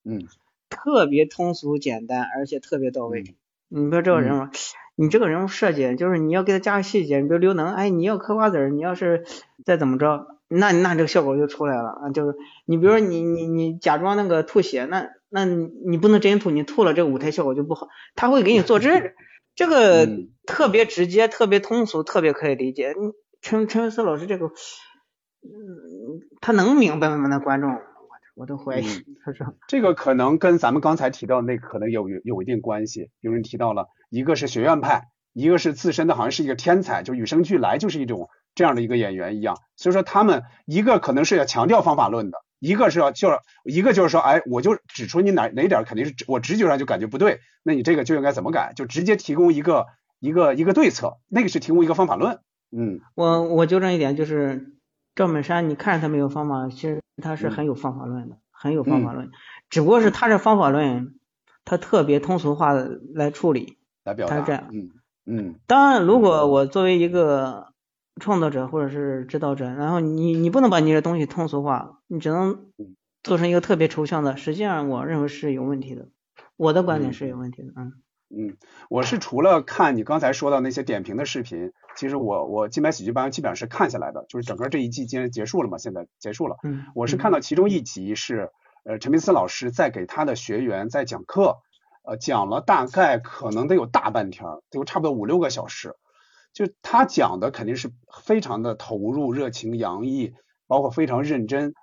嗯特别通俗简单，而且特别到位。嗯你比如这个人物，你这个人物设计，就是你要给他加个细节，你比如刘能，哎，你要嗑瓜子儿，你要是再怎么着，那那这个效果就出来了啊。就是你比如说你你你假装那个吐血，那那你你不能真吐，你吐了这个舞台效果就不好。他会给你做这这个嗯特别直接、特别通俗、特别可以理解。你陈陈慧思老师这个，嗯，他能明白吗？那观众，我我都怀疑嗯，他说。这个可能跟咱们刚才提到的那个可能有有有一定关系。有人提到了，一个是学院派，一个是自身的好像是一个天才，就与生俱来就是一种这样的一个演员一样。所以说他们一个可能是要强调方法论的，一个是要就是一个就是说，哎，我就指出你哪哪点儿肯定是我直觉上就感觉不对，那你这个就应该怎么改，就直接提供一个一个一个对策，那个是提供一个方法论。嗯我我纠正一点，就是赵本山，你看着他没有方法，其实他是嗯很有方法论的，很有方法论，只不过是他这方法论，他特别通俗化的来处理。来表达。他是这样嗯嗯当然，如果我作为一个创作者或者是指导者，然后你你不能把你的东西通俗化，你只能嗯做成一个特别抽象的，实际上我认为是有问题的。我的观点是有问题的，嗯嗯，我是除了看你刚才说到那些点评的视频，其实我我金牌喜剧班基本上是看下来的，就是整个这一季今天结束了嘛，现在结束了。嗯，我是看到其中一集是，呃，陈佩斯老师在给他的学员在讲课，呃，讲了大概可能得有大半天儿，得有差不多五六个小时。就他讲的肯定是非常的投入、热情洋溢，包括非常认真、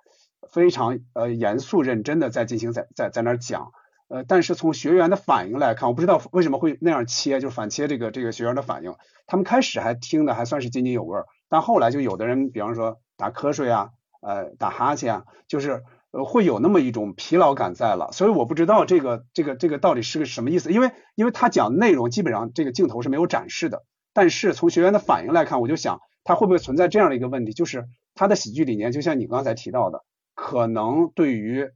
非常呃严肃认真的在进行在在在那儿讲。呃，但是从学员的反应来看，我不知道为什么会那样切，就是反切这个这个学员的反应。他们开始还听的还算是津津有味儿，但后来就有的人，比方说打瞌睡啊，呃，打哈欠啊，就是呃会有那么一种疲劳感在了。所以我不知道这个这个这个到底是个什么意思，因为因为他讲内容基本上这个镜头是没有展示的，但是从学员的反应来看，我就想他会不会存在这样的一个问题，就是他的喜剧理念，就像你刚才提到的，可能对于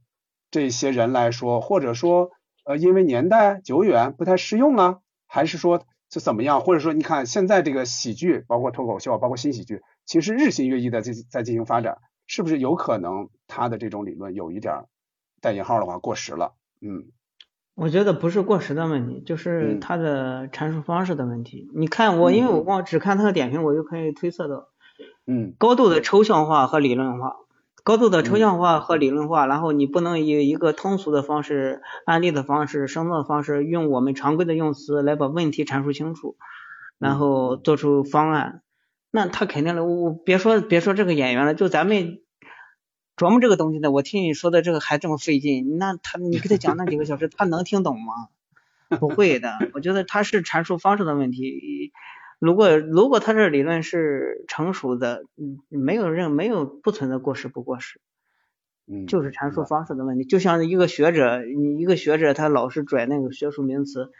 这些人来说，或者说呃因为年代久远不太适用啊，还是说就怎么样？或者说你看现在这个喜剧，包括脱口秀，包括新喜剧，其实日新月异的在在进行发展，是不是有可能他的这种理论有一点儿带引号的话过时了？嗯我觉得不是过时的问题，就是嗯他的阐述方式的问题。你看我，因为我光只看他的点评，我就可以推测到嗯高度的抽象化和理论化，高度的抽象化和理论化，然后你不能以一个通俗的方式、案例的方式、生动的方式，用我们常规的用词来把问题阐述清楚，然后做出方案。那他肯定的，我我别说别说这个演员了，就咱们琢磨这个东西的，我听你说的这个还这么费劲，那他你给他讲那几个小时，他能听懂吗？不会的，我觉得他是阐述方式的问题。如果如果他这理论是成熟的，嗯，没有任没有不存在过时不过时，嗯，就是阐述方式的问题。就像一个学者，你一个学者他老是拽那个学术名词，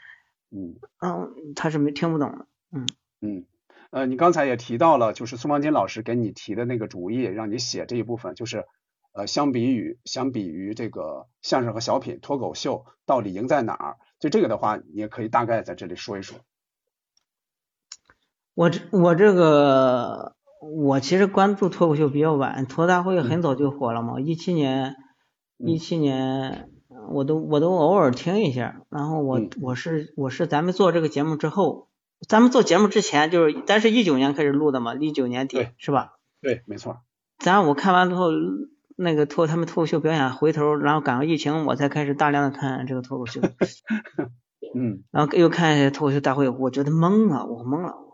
嗯嗯，他是没听不懂的。嗯嗯。呃，你刚才也提到了，就是宋方金老师给你提的那个主意，让你写这一部分，就是呃，相比于相比于这个相声和小品、脱口秀，到底赢在哪儿？就这个的话，你也可以大概在这里说一说。我这我这个我其实关注脱口秀比较晚，脱大会很早就火了嘛，一七年一七年我都我都偶尔听一下，然后我嗯我是我是咱们做这个节目之后，咱们做节目之前就是咱是一九年开始录的嘛，一九年底是吧？对，没错。咱我看完之后，那个脱他们脱口秀表演，回头然后赶上疫情，我才开始大量的看这个脱口秀。嗯然后又看脱口秀大会，我觉得懵了，我懵了。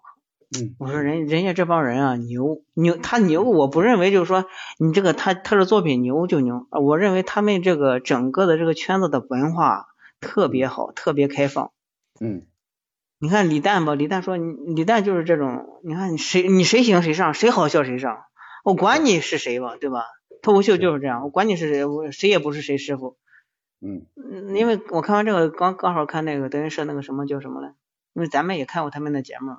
嗯我说人人家这帮人啊牛牛，他牛，我不认为就是说你这个他他的作品牛就牛，啊我认为他们这个整个的这个圈子的文化特别好，特别开放。嗯你看李诞吧，李诞说你李诞就是这种，你看你谁你谁行谁上，谁好笑谁上，我管你是谁吧，对吧？脱口秀就是这样，我管你是谁，我谁也不是谁师傅。嗯嗯，因为我看完这个刚刚好看那个德云社那个什么叫什么来，因为咱们也看过他们的节目嘛。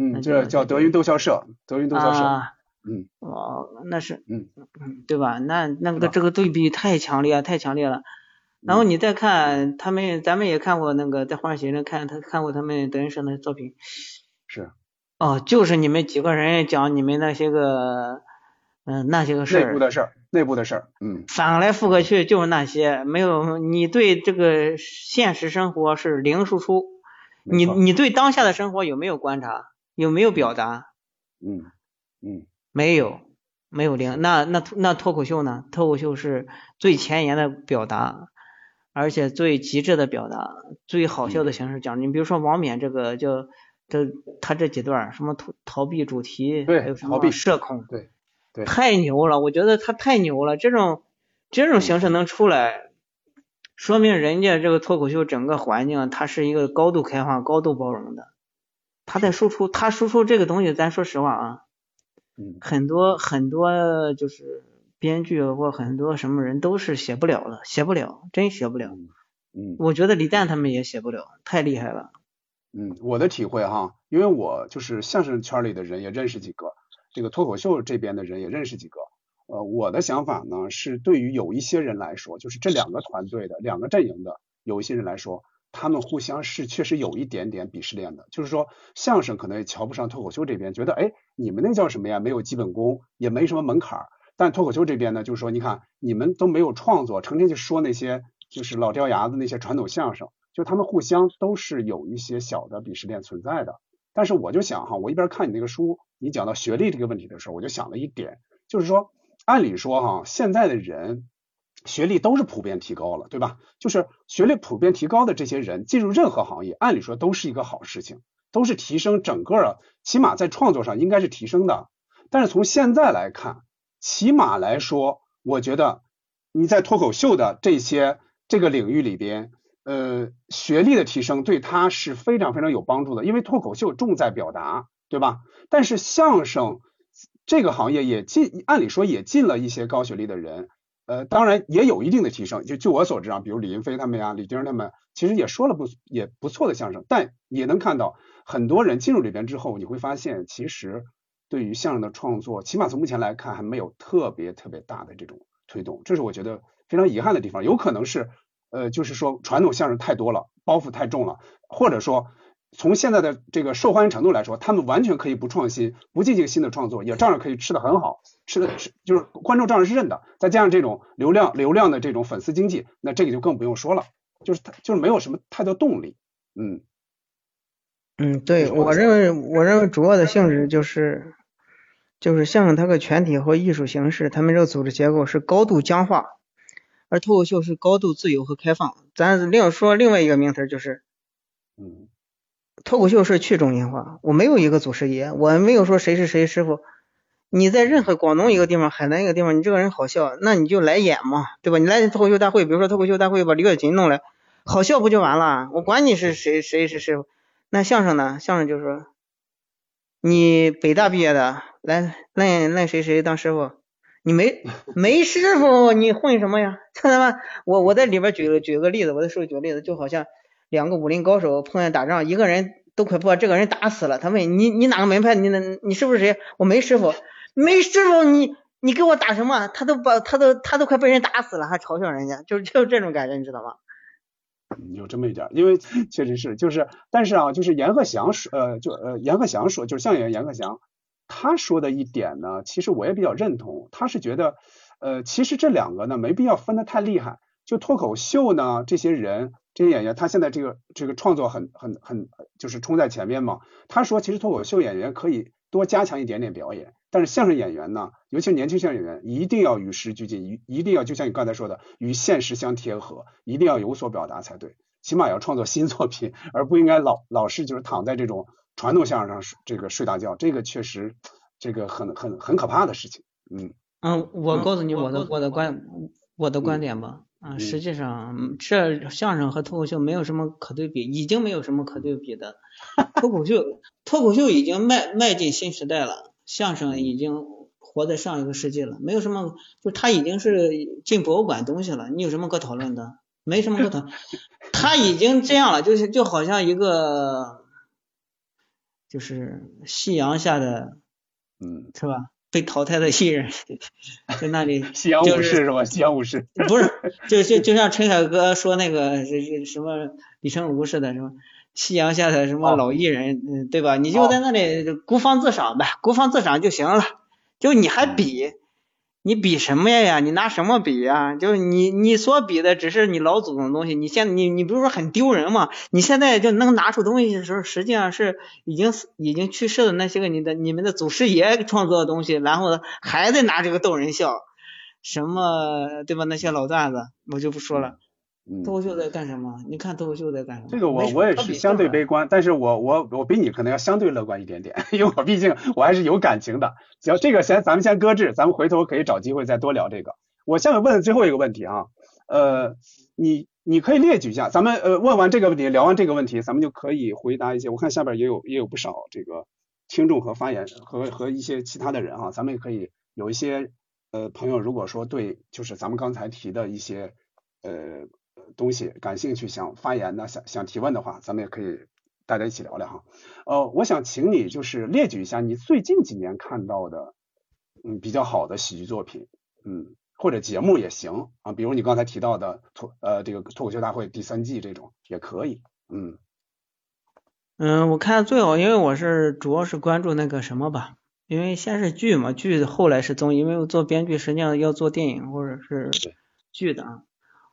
嗯，那这叫德云逗笑社，德云逗笑社。啊，嗯哦，那是，嗯嗯，对吧？那那个这个对比太强烈了，太强烈了。然嗯后你再看他们，咱们也看过那个在花喜人看他看过他们德云社的作品，是哦，就是你们几个人讲你们那些个，嗯、那些个事儿，内部的事儿，内部的事儿。嗯反来覆过去就是那些，没有你对这个现实生活是零输出，你你对当下的生活有没有观察？有没有表达？嗯嗯没有，没有零。那那那脱口秀呢？脱口秀是最前沿的表达，而且最极致的表达，最好笑的形式讲。你比如说王冕这个叫这他这几段儿什么逃逃避主题，对还有什逃避么社恐，对对太牛了！我觉得他太牛了，这种这种形式能出来，说明人家这个脱口秀整个环境它是一个高度开放、高度包容的。他在输出，他输出这个东西，咱说实话啊，嗯很多很多就是编剧或很多什么人都是写不了的，写不了，真写不了。嗯嗯我觉得李诞他们也写不了，太厉害了。嗯，我的体会哈，因为我就是相声圈里的人也认识几个，这个脱口秀这边的人也认识几个。呃，我的想法呢是，对于有一些人来说，就是这两个团队的两个阵营的有一些人来说，他们互相是确实有一点点鄙视链的。就是说，相声可能也瞧不上脱口秀这边，觉得哎，你们那叫什么呀？没有基本功，也没什么门槛儿。但脱口秀这边呢，就是说，你看你们都没有创作，成天就说那些就是老掉牙子那些传统相声。就他们互相都是有一些小的鄙视链存在的。但是我就想哈，我一边看你那个书，你讲到学历这个问题的时候，我就想了一点，就是说，按理说哈，现在的人学历都是普遍提高了，对吧？就是学历普遍提高的这些人进入任何行业，按理说都是一个好事情，都是提升整个，起码在创作上应该是提升的。但是从现在来看，起码来说，我觉得你在脱口秀的这些这个领域里边。呃，学历的提升对他是非常非常有帮助的，因为脱口秀重在表达，对吧？但是相声这个行业也进，按理说也进了一些高学历的人，呃，当然也有一定的提升。就据我所知啊，比如李云飞他们呀、李丁他们，其实也说了不也不错的相声，但也能看到很多人进入里边之后，你会发现其实对于相声的创作，起码从目前来看还没有特别特别大的这种推动，这是我觉得非常遗憾的地方，有可能是。呃，就是说传统相声太多了，包袱太重了，或者说从现在的这个受欢迎程度来说，他们完全可以不创新，不进行新的创作，也照样可以吃的很好，吃的吃就是观众照样是认的。再加上这种流量流量的这种粉丝经济，那这个就更不用说了，就是他就是没有什么太多动力。嗯嗯，对，我认为我认为主要的性质就是就是相声它个全体和艺术形式，他们这个组织结构是高度僵化。而脱口秀是高度自由和开放。咱另说另外一个名词就是，嗯，脱口秀是去中心化。我没有一个祖师爷，我没有说谁是谁师傅。你在任何广东一个地方、海南一个地方，你这个人好笑，那你就来演嘛，对吧？你来脱口秀大会，比如说脱口秀大会把李雪琴弄来，好笑不就完了？我管你是谁谁是师傅。那相声呢？相声就是说，你北大毕业的，来来来谁谁当师傅。你没 没师傅，你混什么呀？这 他妈，我我在里边举个举个例子，我在书里举个例子，就好像两个武林高手碰见打仗，一个人都快把这个人打死了。他问你你哪个门派？你你是不是谁？我没师傅，没师傅，你你给我打什么？他都把他都他都快被人打死了，还嘲笑人家，就就这种感觉，你知道吗？有这么一点，因为确实是，就是，但是啊，就是阎鹤祥说，呃，就呃，阎鹤祥说，就是相声演员阎鹤祥。他说的一点呢，其实我也比较认同。他是觉得，呃，其实这两个呢没必要分得太厉害。就脱口秀呢，这些人这些演员，他现在这个这个创作很很很就是冲在前面嘛。他说，其实脱口秀演员可以多加强一点点表演，但是相声演员呢，尤其是年轻相声演员，一定要与时俱进，一一定要就像你刚才说的，与现实相贴合，一定要有所表达才对。起码要创作新作品，而不应该老老是就是躺在这种传统相声上这个睡大觉，这个确实这个很很很可怕的事情。嗯嗯，我告诉你我的嗯我的观我的观点吧。啊，嗯实际上嗯这相声和脱口秀没有什么可对比，已经没有什么可对比的。脱口秀脱口秀已经迈迈进新时代了，相声已经活在上一个世纪了，没有什么，就它已经是进博物馆东西了，你有什么可讨论的？没什么可讨，他已经这样了，就是就好像一个就是夕阳下的嗯，是吧？被淘汰的艺人 在那里夕阳就是武士是吧？夕阳武士。不是，就就就像陈凯歌说那个什么李成儒似的，什么夕阳下的什么哦老艺人，嗯，对吧？你就在那里孤芳自赏呗，孤芳自赏就行了。就你还比，你比什么呀？你拿什么比呀？就是你你所比的只是你老祖宗的东西。你现你你不是说很丢人吗？你现在就能拿出东西的时候，实际上是已经已经去世的那些个你的你们的祖师爷创作的东西，然后还在拿这个逗人笑。什么对吧？那些老段子我就不说了。嗯脱口秀在干什么？你看脱口秀在干什么？这个我我也是相对悲观，但是我我我比你可能要相对乐观一点点，因为我毕竟我还是有感情的。只要这个先咱们先搁置，咱们回头可以找机会再多聊这个。我下面问最后一个问题啊，呃，你你可以列举一下，咱们呃问完这个问题，聊完这个问题，咱们就可以回答一些。我看下边也有也有不少这个听众和发言和和一些其他的人啊，咱们也可以有一些呃朋友，如果说对就是咱们刚才提的一些呃东西感兴趣，想发言的，想想提问的话，咱们也可以大家一起聊聊哈。呃，我想请你就是列举一下你最近几年看到的嗯比较好的喜剧作品，嗯或者节目也行啊，比如你刚才提到的脱呃这个脱口秀大会第三季这种也可以，嗯嗯，我看最好，因为我是主要是关注那个什么吧，因为先是剧嘛，剧后来是综艺，因为我做编剧，实际上要做电影或者是剧的啊。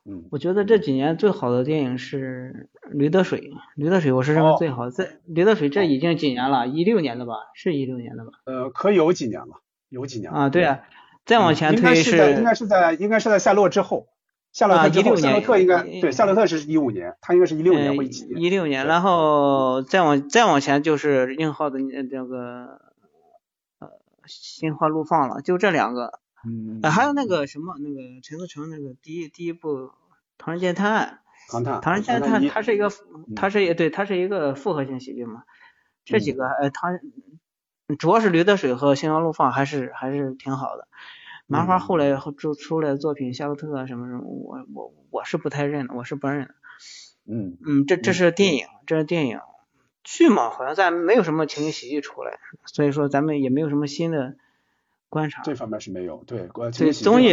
嗯我觉得这几年最好的电影是《驴得水》，《驴得水》我是认为哦最好的。这《驴得水》这已经几年了，一六年的吧？是一六年的吧？呃可有几年了，有几年了啊，对啊，再往前推是在应该是在应该是在夏洛之后，夏洛特之后，啊16夏洛特应该对夏洛特是一五年，他应该是一六年嗯或一七年。一六年，然后再往再往前就是硬浩的呃这个呃心花怒放了，就这两个。嗯呃，还有那个什么，那个陈思诚那个第一第一部《唐人街探案》，唐探，《唐人街探案》它是一个，它是一对，它是一个复合型喜剧嘛。这几个呃，唐主要是驴得水和心花怒放还是还是挺好的。麻花后来后出出来的作品《夏洛特》啊什么什么，我我我是不太认的，我是不认的。嗯嗯，这这是电影，这是电影。剧嘛，好像咱没有什么情景喜剧出来，所以说咱们也没有什么新的观察。这方面是没有，对，关对综艺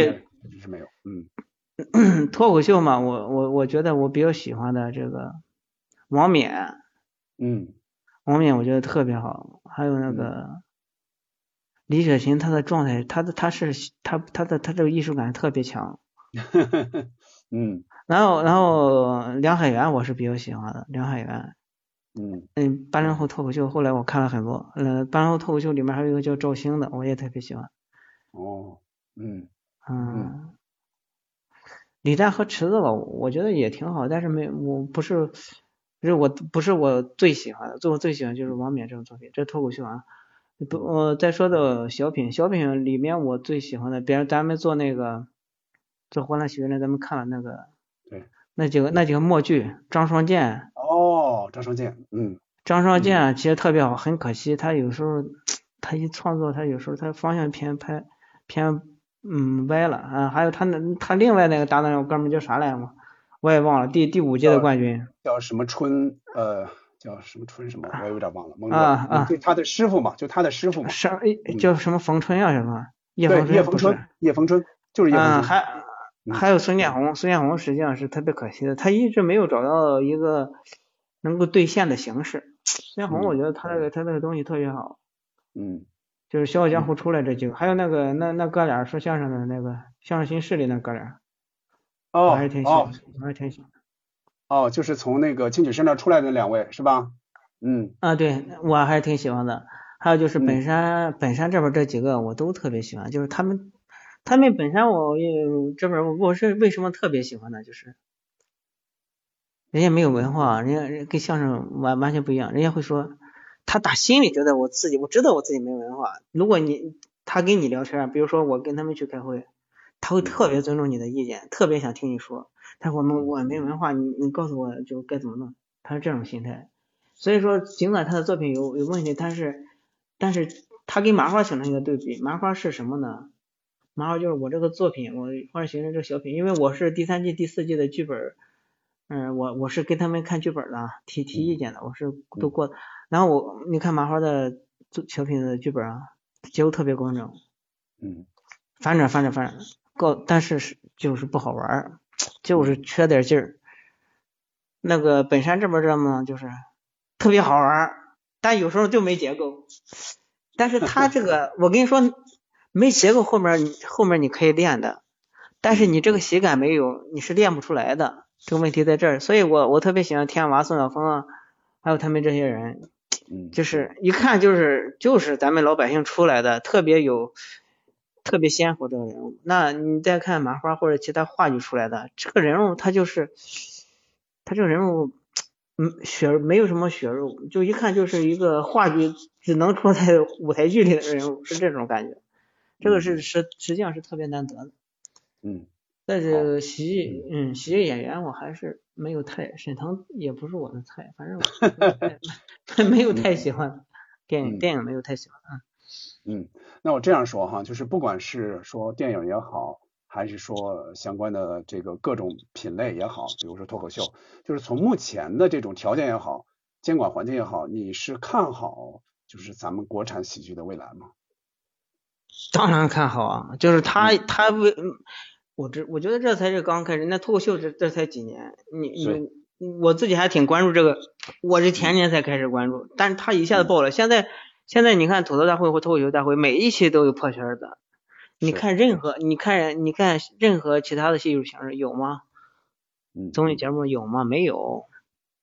是没有，嗯 脱口秀嘛，我我我觉得我比较喜欢的这个王冕，嗯王冕我觉得特别好，还有那个李雪琴，她的状态，她的她是她她的她这个艺术感特别强。嗯然后然后梁海源我是比较喜欢的，梁海源，嗯嗯，八零后脱口秀后来我看了很多，呃，八零后脱口秀里面还有一个叫赵兴的，我也特别喜欢。哦嗯嗯，李诞和池子吧，我觉得也挺好，但是没我不是，就是我不是我最喜欢的，最我最喜欢就是王冕这种作品，这脱口秀啊。不，呃，再说到小品，小品里面我最喜欢的，比如咱们做那个做欢乐喜剧人，咱们看了那个，对，那几个那几个默剧，张双剑，哦，张双剑，嗯张双剑其实特别好，很可惜他有时候他一创作，他有时候他方向偏拍偏嗯歪了啊。还有他那他另外那个搭档那哥们儿叫啥来着？我也忘了，第第五届的冠军叫什么春呃叫什么春什么，我有点忘了，啊了，啊就他的师傅嘛，就他的师傅嘛，什诶叫什么冯春呀？什么叶对，冯不是叶逢春，叶逢春就是叶逢嗯，春，还嗯还有孙建宏，孙建宏实际上是特别可惜的，他一直没有找到一个能够兑现的形式。孙建宏，嗯我觉得他那个他那个东西特别好。嗯就是《笑傲江湖》出来这几个，还有那个那那哥俩说相声的那个相声新势力那哥俩，我哦还是挺喜欢哦，我还是挺喜欢。哦，就是从那个金曲生那出来的两位是吧？嗯啊，对我还是挺喜欢的。还有就是嗯本山、本山这边这几个我都特别喜欢，就是他们他们本身我也这边我我是为什么特别喜欢呢？就是人家没有文化，人家跟相声完完全不一样，人家会说他打心里觉得我自己，我知道我自己没文化。如果你他跟你聊天，比如说我跟他们去开会，他会特别尊重你的意见，特别想听你说。他说我我没文化，你你告诉我就该怎么弄，他是这种心态。所以说，尽管他的作品有有问题，但是但是他跟麻花形成一个对比，麻花是什么呢？麻花就是我这个作品，我或者形人这个小品，因为我是第三季、第四季的剧本，嗯，我我是跟他们看剧本的，提提意见的，我是都过。然后我你看麻花的小品的剧本啊，结构特别工整，嗯，反转反转反转，告但是是就是不好玩，就是缺点劲儿。那个本山这边这么就是特别好玩，但有时候就没结构。但是他这个，我跟你说。没结构，后面你后面你可以练的，但是你这个喜感没有，你是练不出来的。这个问题在这儿，所以我我特别喜欢天娃、宋晓峰啊，还有他们这些人，就是一看就是就是咱们老百姓出来的，特别有特别鲜活这个人物。那你再看麻花或者其他话剧出来的，这个人物他就是他这个人物，嗯，血没有什么血肉，就一看就是一个话剧只能出在舞台剧里的人物，是这种感觉。这个是实实际上是特别难得的，嗯，但是喜剧，嗯，喜剧演员我还是没有太，沈腾也不是我的菜，反正我 没有太喜欢电影，电影没有太喜欢啊。嗯，那我这样说哈，就是不管是说电影也好，还是说相关的这个各种品类也好，比如说脱口秀，就是从目前的这种条件也好，监管环境也好，你是看好就是咱们国产喜剧的未来吗？当然看好啊，就是他他为我这我觉得这才是刚开始，那脱口秀这这才几年，你你我自己还挺关注这个，我是前年才开始关注，但是他一下子爆了，现在现在你看吐槽大会或脱口秀大会，每一期都有破圈的，你看任何你看你看任何其他的戏剧形式有吗？综艺节目有吗？没有，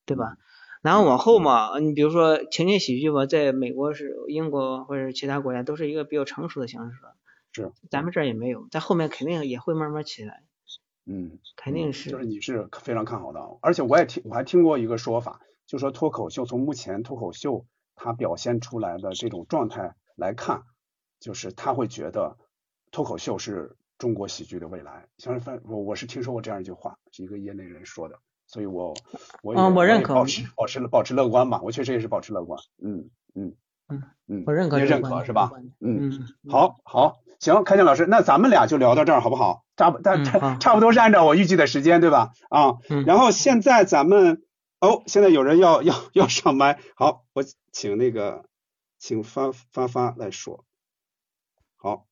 对吧？然后往后嘛，你比如说情景喜剧吧，在美国是、英国或者其他国家都是一个比较成熟的形式了。是。咱们这儿也没有，在后面肯定也会慢慢起来。嗯。肯定是。就是你是非常看好的，而且我也听我还听过一个说法，就说脱口秀从目前脱口秀它表现出来的这种状态来看，就是他会觉得脱口秀是中国喜剧的未来。像是反我我是听说过这样一句话，是一个业内人说的。所以，我我嗯，我认可，保持保持保持乐观吧，我确实也是保持乐观，嗯嗯嗯嗯，我认可，认可是吧？嗯，好，好，行，开建老师，那咱们俩就聊到这儿好不好？差不，但差 差不多是按照我预计的时间，对吧？啊，然后现在咱们，哦，现在有人要要要上麦，好，我请那个，请发发发来说，好，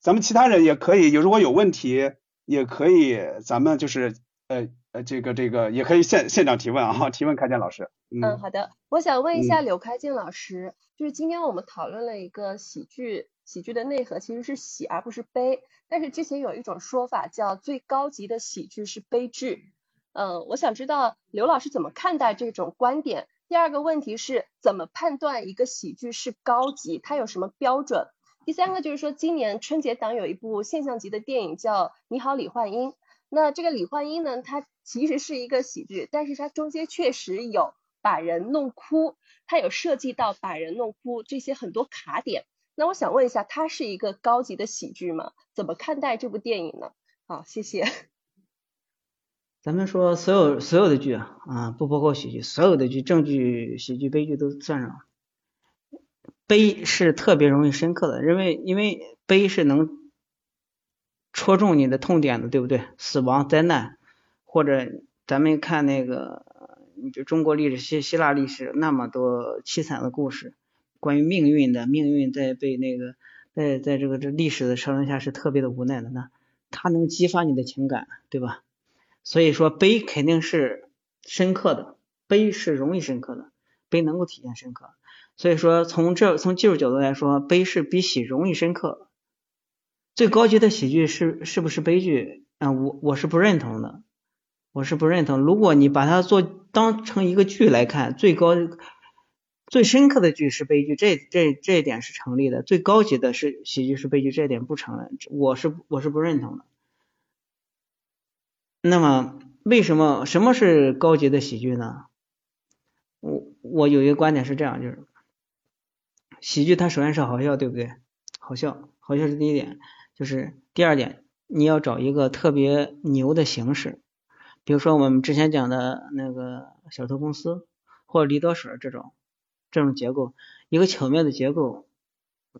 咱们其他人也可以，有如果有问题也可以，咱们就是呃。呃，这个这个也可以现现场提问啊，提问开建老师。嗯，好的，我想问一下柳开建老师，就是今天我们讨论了一个喜剧，喜剧的内核其实是喜而不是悲，但是之前有一种说法叫最高级的喜剧是悲剧。嗯，我想知道刘老师怎么看待这种观点？第二个问题是怎么判断一个喜剧是高级，它有什么标准？第三个就是说，今年春节档有一部现象级的电影叫《你好，李焕英》。那这个李焕英呢，她其实是一个喜剧，但是它中间确实有把人弄哭，它有涉及到把人弄哭这些很多卡点。那我想问一下，它是一个高级的喜剧吗？怎么看待这部电影呢？好，谢谢。咱们说所有所有的剧啊，啊不包括喜剧，所有的剧，正剧、喜剧、悲剧都算上。悲是特别容易深刻的，因为因为悲是能。戳中你的痛点的，对不对？死亡、灾难，或者咱们看那个，你就中国历史、希希腊历史那么多凄惨的故事，关于命运的，命运在被那个，在在这个这历史的车轮下是特别的无奈的，那它能激发你的情感，对吧？所以说悲肯定是深刻的，悲是容易深刻的，悲能够体现深刻。所以说从这从技术角度来说，悲是比喜容易深刻。最高级的喜剧是是不是悲剧？啊，我我是不认同的，我是不认同。如果你把它做当成一个剧来看，最高最深刻的剧是悲剧，这这这一点是成立的。最高级的是喜剧是悲剧，这一点不承认，我是我是不认同的。那么为什么什么是高级的喜剧呢？我我有一个观点是这样，就是喜剧它首先是好笑，对不对？好笑，好笑是第一点，就是第二点，你要找一个特别牛的形式，比如说我们之前讲的那个小偷公司或者驴得水这种这种结构，一个巧妙的结构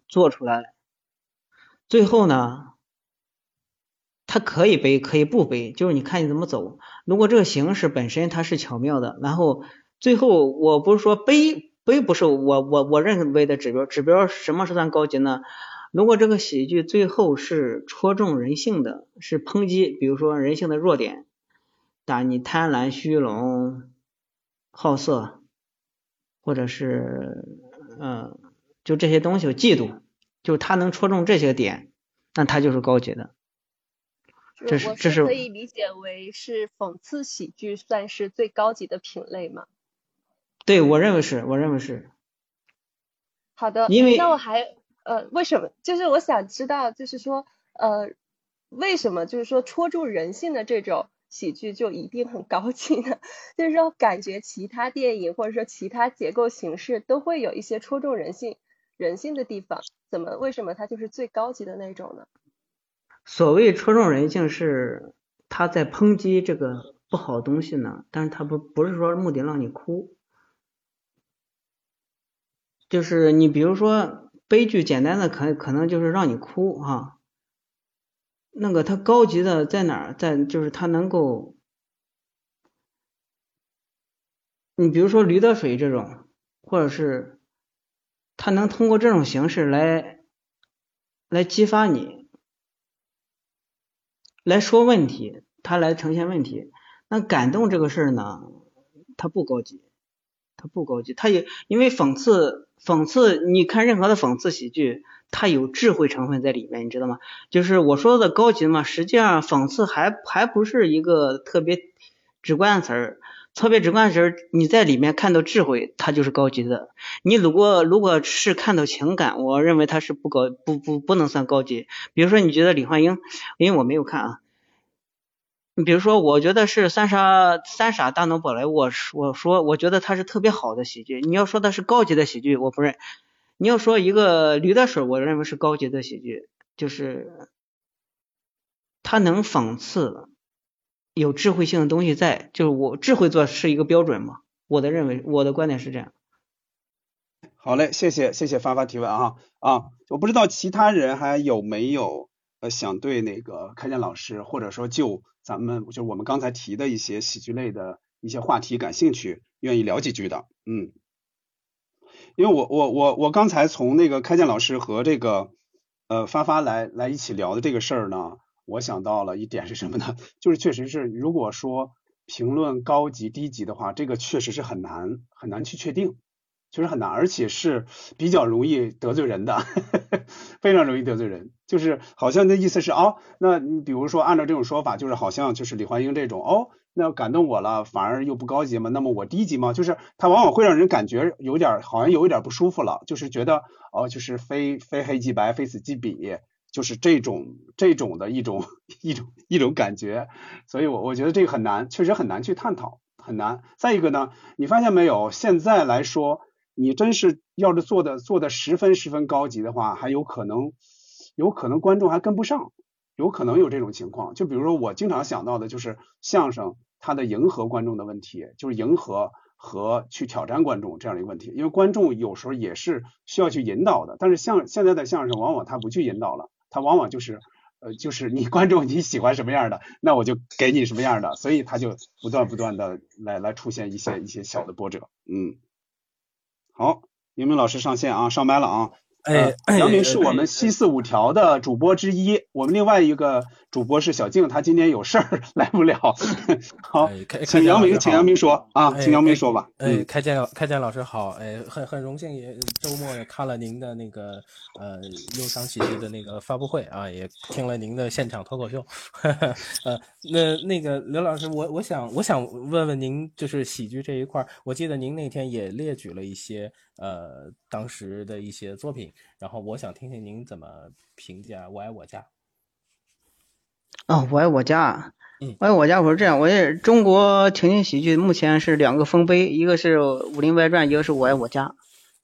做出来，最后呢，它可以背，可以不背，就是你看你怎么走。如果这个形式本身它是巧妙的，然后最后我不是说背背不是我我我认为的指标，指标什么是算高级呢？如果这个喜剧最后是戳中人性的，是抨击，比如说人性的弱点，打你贪婪、虚荣、好色，或者是嗯，就这些东西，嫉妒，就他能戳中这些点，那他就是高级的。这是这是可以理解为是讽刺喜剧算是最高级的品类吗？对我认为是，我认为是。好的，因为那我还呃，为什么？就是我想知道，就是说呃，为什么就是说戳中人性的这种喜剧就一定很高级呢？就是说，感觉其他电影或者说其他结构形式都会有一些戳中人性人性的地方，怎么为什么它就是最高级的那种呢？所谓戳中人性是他在抨击这个不好的东西呢，但是他不不是说目的让你哭，就是你比如说悲剧简单的可可能就是让你哭哈、那个它高级的在哪儿？在就是它能够，你比如说驴得水这种，或者是它能通过这种形式来来激发你，来说问题，它来呈现问题。那感动这个事儿呢，它不高级，它不高级，它也因为讽刺，讽刺，你看任何的讽刺喜剧，它有智慧成分在里面，你知道吗？就是我说的高级嘛，实际上讽刺还还不是一个特别直观的词儿，特别直观的词儿，你在里面看到智慧，它就是高级的。你如果如果是看到情感，我认为它是不高，不不不能算高级。比如说，你觉得李焕英，因为我没有看啊。你比如说，我觉得是三傻三傻大闹宝莱坞，我说我觉得它是特别好的喜剧。你要说它是高级的喜剧，我不认。你要说一个驴得水，我认为是高级的喜剧，就是它能讽刺有智慧性的东西在，就是我智慧做是一个标准嘛。我的认为，我的观点是这样。好嘞，谢谢谢谢发发提问啊啊，我不知道其他人还有没有呃想对那个开建老师，或者说就咱们就我们刚才提的一些喜剧类的一些话题感兴趣，愿意聊几句的，嗯，因为我我我我刚才从那个开建老师和这个呃发发来来一起聊的这个事儿呢，我想到了一点是什么呢？就是确实是如果说评论高级低级的话，这个确实是很难很难去确定。确实很难，而且是比较容易得罪人的，非常容易得罪人。就是好像那意思是哦，那你比如说按照这种说法，就是好像就是李焕英这种哦，那感动我了，反而又不高级嘛，那么我低级吗？就是他往往会让人感觉有点好像有一点不舒服了，就是觉得哦，就是非非黑即白，非此即彼，就是这种这种的一种一种一种感觉。所以我我觉得这个很难，确实很难去探讨，很难。再一个呢，你发现没有，现在来说。你真是要是做的做的十分十分高级的话，还有可能有可能观众还跟不上，有可能有这种情况。就比如说我经常想到的就是相声它的迎合观众的问题，就是迎合和去挑战观众这样的一个问题。因为观众有时候也是需要去引导的，但是像现在的相声往往他不去引导了，他往往就是呃就是你观众你喜欢什么样的，那我就给你什么样的，所以他就不断不断的来来出现一些一些小的波折，嗯。好，明明老师上线啊，上麦了啊。哎，杨明是我们七四五条的主播之一，我们另外一个主播是小静，她今天有事儿 来不了。好，请杨明，请杨明说啊，请杨明说吧。哎，开建开建老师好，哎，很很荣幸也周末也看了您的那个呃忧伤喜剧的那个发布会啊，也听了您的现场脱口秀。呃，那那个刘老师，我我想我想问问您，就是喜剧这一块，我记得您那天也列举了一些呃当时的一些作品。然后我想听听您怎么评价《我爱我家》。哦，我爱我家。嗯，我爱我家。我是这样，我也中国情景喜剧目前是两个丰碑，一个是《武林外传》，一个是我爱我家，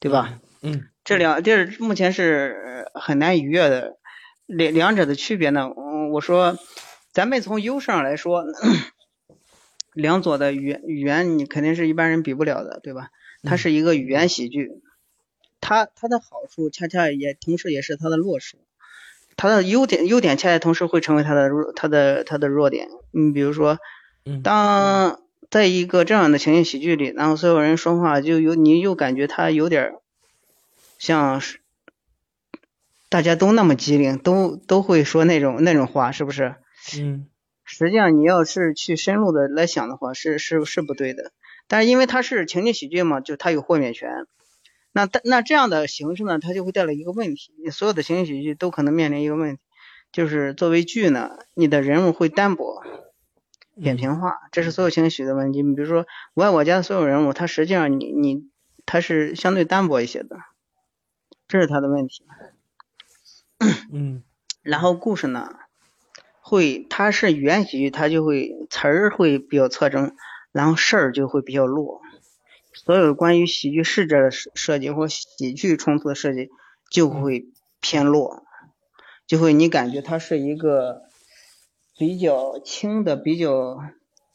对吧？嗯，这两这是目前是很难逾越的。两两者的区别呢？嗯，我说，咱们从优势上来说，两左的语言语言你肯定是一般人比不了的，对吧？它是一个语言喜剧，它它的好处恰恰也同时也是它的弱势，它的优点优点恰恰同时会成为它的弱它的它的弱点。你比如说，当在一个这样的情景喜剧里，然后所有人说话就有你又感觉他有点像是。大家都那么机灵，都都会说那种那种话，是不是？嗯。实际上，你要是去深入的来想的话，是是是不对的。但是因为它是情景喜剧嘛，就它有豁免权。那那这样的形式呢，它就会带来一个问题：所有的情景喜剧都可能面临一个问题，就是作为剧呢，你的人物会单薄、扁平化，这是所有情景喜剧的问题。你比如说《我爱我家》的所有人物，他实际上你你他是相对单薄一些的，这是他的问题。嗯，然后故事呢，会它是语言喜剧，它就会词儿会比较侧重，然后事儿就会比较弱。所有关于喜剧视觉的设计或喜剧冲突的设计就会偏弱，就会你感觉它是一个比较轻的、比较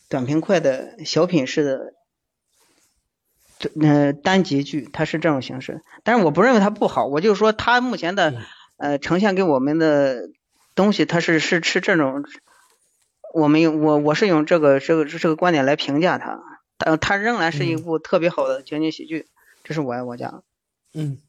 短平快的小品式的，呃单集剧，它是这种形式。但是我不认为它不好，我就说它目前的。呃，呈现给我们的东西，它是是是这种，我们用我我是用这个这个这个观点来评价它，但它仍然是一部特别好的情景喜剧，这是我爱我家。嗯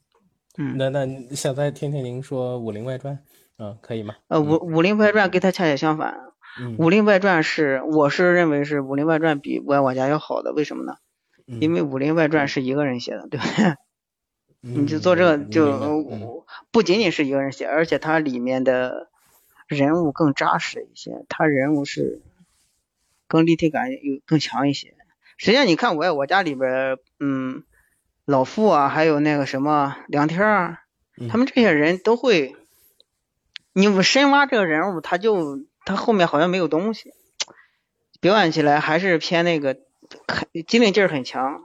嗯，那那想再听听您说《武林外传》，嗯，可以吗？呃，《武武林外传》跟它恰恰相反，《武林外传》是我是认为是《武林外传》比我爱我家要好的，为什么呢？因为《武林外传》是一个人写的，对不对？你就做这个就不仅仅是一个人写，而且它里面的人物更扎实一些，他人物是更立体感有更强一些。实际上你看我我家里边，嗯，老傅啊，还有那个什么梁天啊，他们这些人都会，你深挖这个人物，他就他后面好像没有东西，表演起来还是偏那个机灵劲儿很强。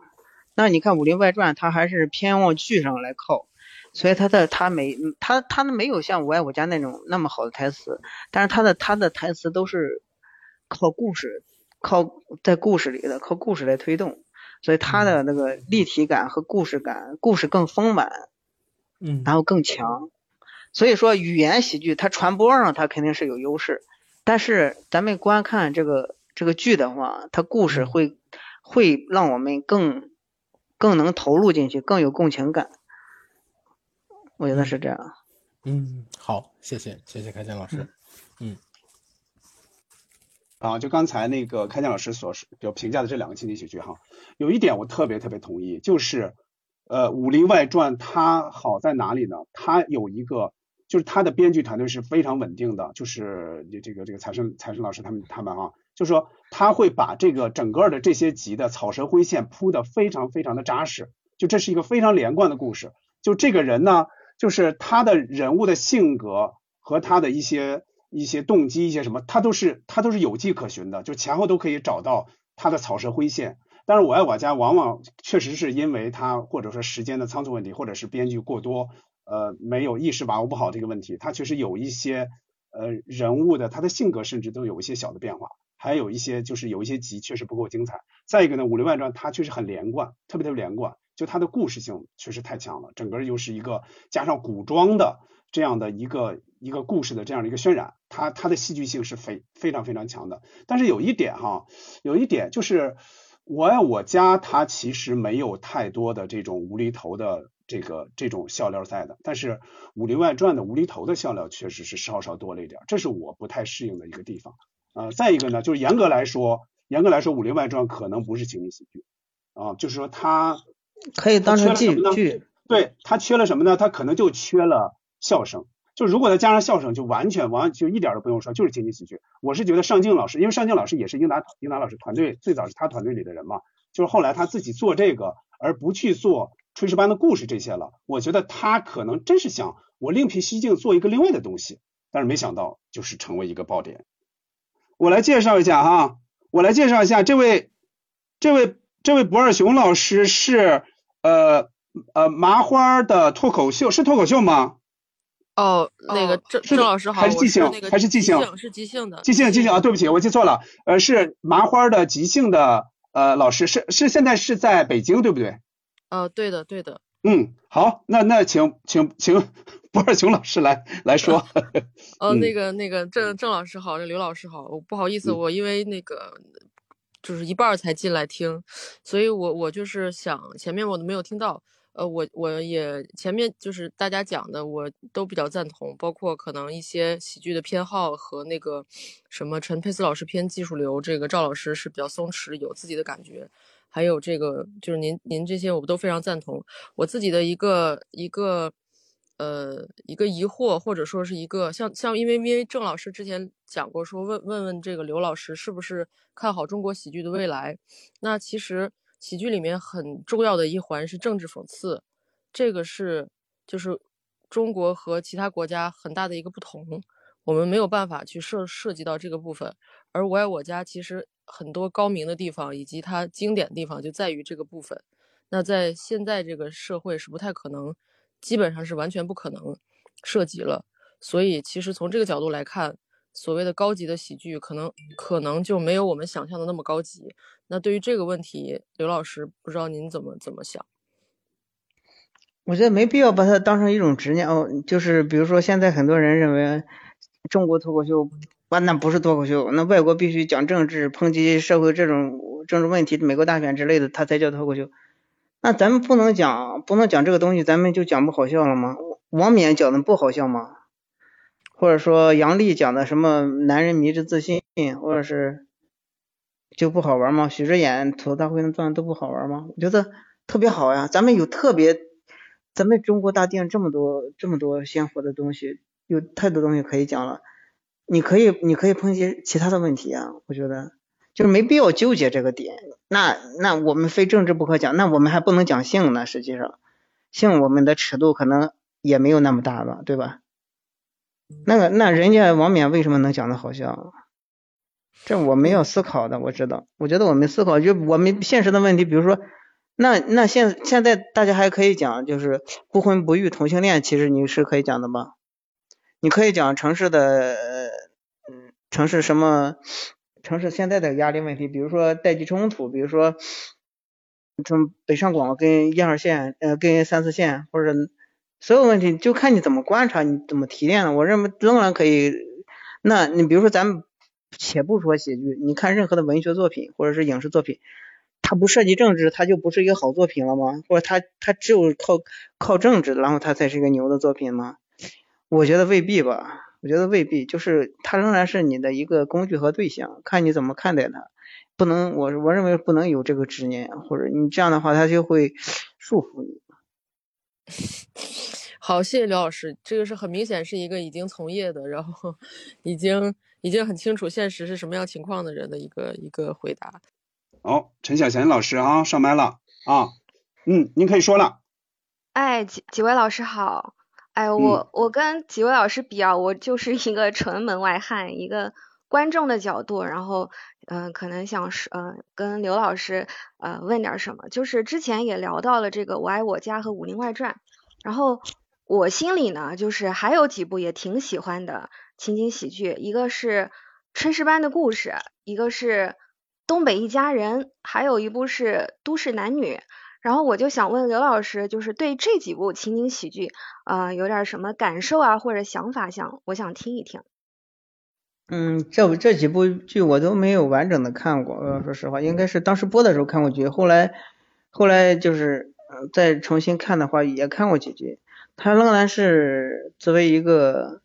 那你看《武林外传》，他还是偏往剧上来靠，所以他的他没他他没有像《我爱我家》那种那么好的台词，但是他的他的台词都是靠故事，靠在故事里的，靠故事来推动，所以他的那个立体感和故事感，故事更丰满，嗯，然后更强。所以说语言喜剧它传播上它肯定是有优势，但是咱们观看这个这个剧的话，它故事会会让我们更。更能投入进去，更有共情感，我觉得是这样。嗯，好，谢谢，谢谢开江老师。嗯，啊，就刚才那个开江老师所就评价的这两个情景喜剧哈，有一点我特别特别同意，就是呃《武林外传》它好在哪里呢？它有一个，就是它的编剧团队是非常稳定的，就是这个这个财神财神老师他们他们啊。就是说，他会把这个整个的这些集的草蛇灰线铺的非常非常的扎实，就这是一个非常连贯的故事。就这个人呢，就是他的人物的性格和他的一些一些动机一些什么，他都是他都是有迹可循的，就前后都可以找到他的草蛇灰线。但是我爱我家往往确实是因为他或者说时间的仓促问题，或者是编剧过多，呃，没有意识把握不好这个问题，他确实有一些呃人物的他的性格甚至都有一些小的变化。还有一些就是有一些集确实不够精彩，再一个呢，《武林外传》它确实很连贯，特别特别连贯，就它的故事性确实太强了，整个又是一个加上古装的这样的一个一个故事的这样的一个渲染，它它的戏剧性是非非常非常强的。但是有一点哈，有一点就是《我爱我家》它其实没有太多的这种无厘头的这个这种笑料在的，但是《武林外传》的无厘头的笑料确实是稍稍多了一点，这是我不太适应的一个地方。呃，再一个呢，就是严格来说，严格来说，《武林外传》可能不是情景喜剧啊，就是说它可以当成剧剧，对，他缺了什么呢？他可能就缺了笑声。就如果再加上笑声，就完全完就一点都不用说，就是情景喜剧。我是觉得尚敬老师，因为尚敬老师也是英达英达老师团队最早是他团队里的人嘛，就是后来他自己做这个，而不去做炊事班的故事这些了。我觉得他可能真是想我另辟蹊径做一个另外的东西，但是没想到就是成为一个爆点。我来介绍一下哈，我来介绍一下这位，这位这位博尔雄老师是呃呃麻花的脱口秀，是脱口秀吗？哦，那个郑郑老师好，还是即兴？还是即兴？是即兴的。即兴即兴啊，对不起，我记错了，呃，是麻花的即兴的呃老师，是是现在是在北京对不对？呃，对的对的。嗯，好，那那请请请博尔熊老师来来说。呃，那个那个郑郑老师好，刘老师好，我不好意思，我因为那个就是一半才进来听，所以我我就是想前面我都没有听到。呃，我我也前面就是大家讲的，我都比较赞同，包括可能一些喜剧的偏好和那个什么陈佩斯老师偏技术流，这个赵老师是比较松弛，有自己的感觉，还有这个就是您您这些我都非常赞同。我自己的一个一个呃一个疑惑，或者说是一个像像因为因为郑老师之前讲过，说问问问这个刘老师是不是看好中国喜剧的未来？那其实。喜剧里面很重要的一环是政治讽刺，这个是就是中国和其他国家很大的一个不同，我们没有办法去涉涉及到这个部分。而我爱我家其实很多高明的地方以及它经典的地方就在于这个部分。那在现在这个社会是不太可能，基本上是完全不可能涉及了。所以其实从这个角度来看。所谓的高级的喜剧，可能可能就没有我们想象的那么高级。那对于这个问题，刘老师不知道您怎么怎么想？我觉得没必要把它当成一种执念哦。就是比如说，现在很多人认为中国脱口秀，那不是脱口秀，那外国必须讲政治、抨击社会这种政治问题、美国大选之类的，它才叫脱口秀。那咱们不能讲，不能讲这个东西，咱们就讲不好笑了吗？王冕讲的不好笑吗？或者说杨笠讲的什么男人迷之自信，或者是就不好玩吗？许志远吐槽大会那段都不好玩吗？我觉得特别好呀，咱们有特别，咱们中国大地上这么多这么多鲜活的东西，有太多东西可以讲了。你可以你可以抨击其他的问题啊，我觉得就是没必要纠结这个点。那那我们非政治不可讲，那我们还不能讲性呢？实际上，性我们的尺度可能也没有那么大吧，对吧？那个，那人家王冕为什么能讲的好笑？这我们要思考的，我知道。我觉得我们思考，就我们现实的问题，比如说，那那现现在大家还可以讲，就是不婚不育同性恋，其实你是可以讲的吧？你可以讲城市的，嗯，城市什么，城市现在的压力问题，比如说代际冲突，比如说从北上广跟一二线，呃，跟三四线或者。所有问题就看你怎么观察，你怎么提炼了。我认为仍然可以。那你比如说，咱们且不说喜剧，你看任何的文学作品或者是影视作品，它不涉及政治，它就不是一个好作品了吗？或者它它只有靠靠政治，然后它才是一个牛的作品吗？我觉得未必吧。我觉得未必，就是它仍然是你的一个工具和对象，看你怎么看待它。不能，我我认为不能有这个执念，或者你这样的话，它就会束缚你。好，谢谢刘老师，这个是很明显是一个已经从业的，然后 已经已经很清楚现实是什么样情况的人的一个一个回答。好，陈小贤老师啊，上麦了啊，嗯，您可以说了。哎，几几位老师好，哎，我我跟几位老师比啊，我就是一个纯门外汉，一个观众的角度，然后嗯，可能想是嗯跟刘老师呃问点什么，就是之前也聊到了这个《我爱我家》和《武林外传》。然后我心里呢，就是还有几部也挺喜欢的情景喜剧，一个是《炊事班的故事》，一个是《东北一家人》，还有一部是《都市男女》。然后我就想问刘老师，就是对这几部情景喜剧，呃，有点什么感受啊，或者想法，想我想听一听。嗯，这这几部剧我都没有完整的看过，呃说实话，应该是当时播的时候看过剧，后来后来就是。嗯，再重新看的话，也看过几集。它仍然是作为一个，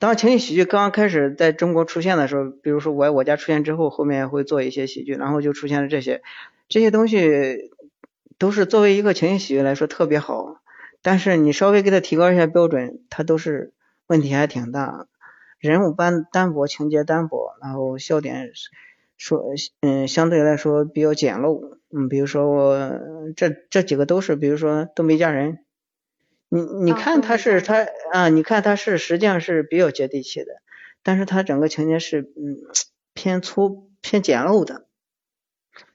当情景喜剧刚刚开始在中国出现的时候，比如说我我家出现之后，后面会做一些喜剧，然后就出现了这些这些东西，都是作为一个情景喜剧来说特别好。但是你稍微给他提高一下标准，它都是问题还挺大，人物单单薄，情节单薄，然后笑点。说嗯，相对来说比较简陋，嗯，比如说我这这几个都是，比如说东北一家人，你你看他是他啊，你看他是实际上是比较接地气的，但是他整个情节是嗯偏粗偏简陋的，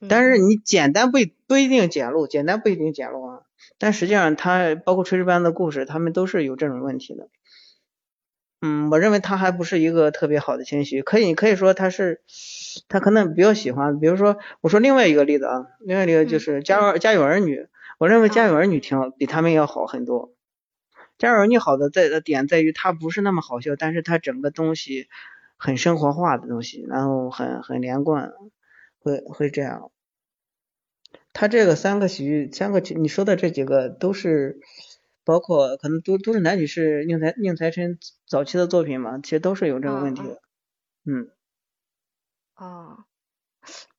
但是你简单不不一定简陋，简单不一定简陋啊。但实际上，它包括炊事班的故事，他们都是有这种问题的。嗯，我认为他还不是一个特别好的情绪，可以可以说他是他可能比较喜欢，比如说我说另外一个例子啊，另外一个就是家有家有儿女，我认为家有儿女挺比他们要好很多。家有儿女好的在的点在于它不是那么好笑，但是它整个东西很生活化的东西，然后很很连贯，会会这样。他这个三个喜剧，三个你说的这几个都是。包括可能都都是男女是宁财宁财神早期的作品嘛，其实都是有这个问题的，嗯。哦，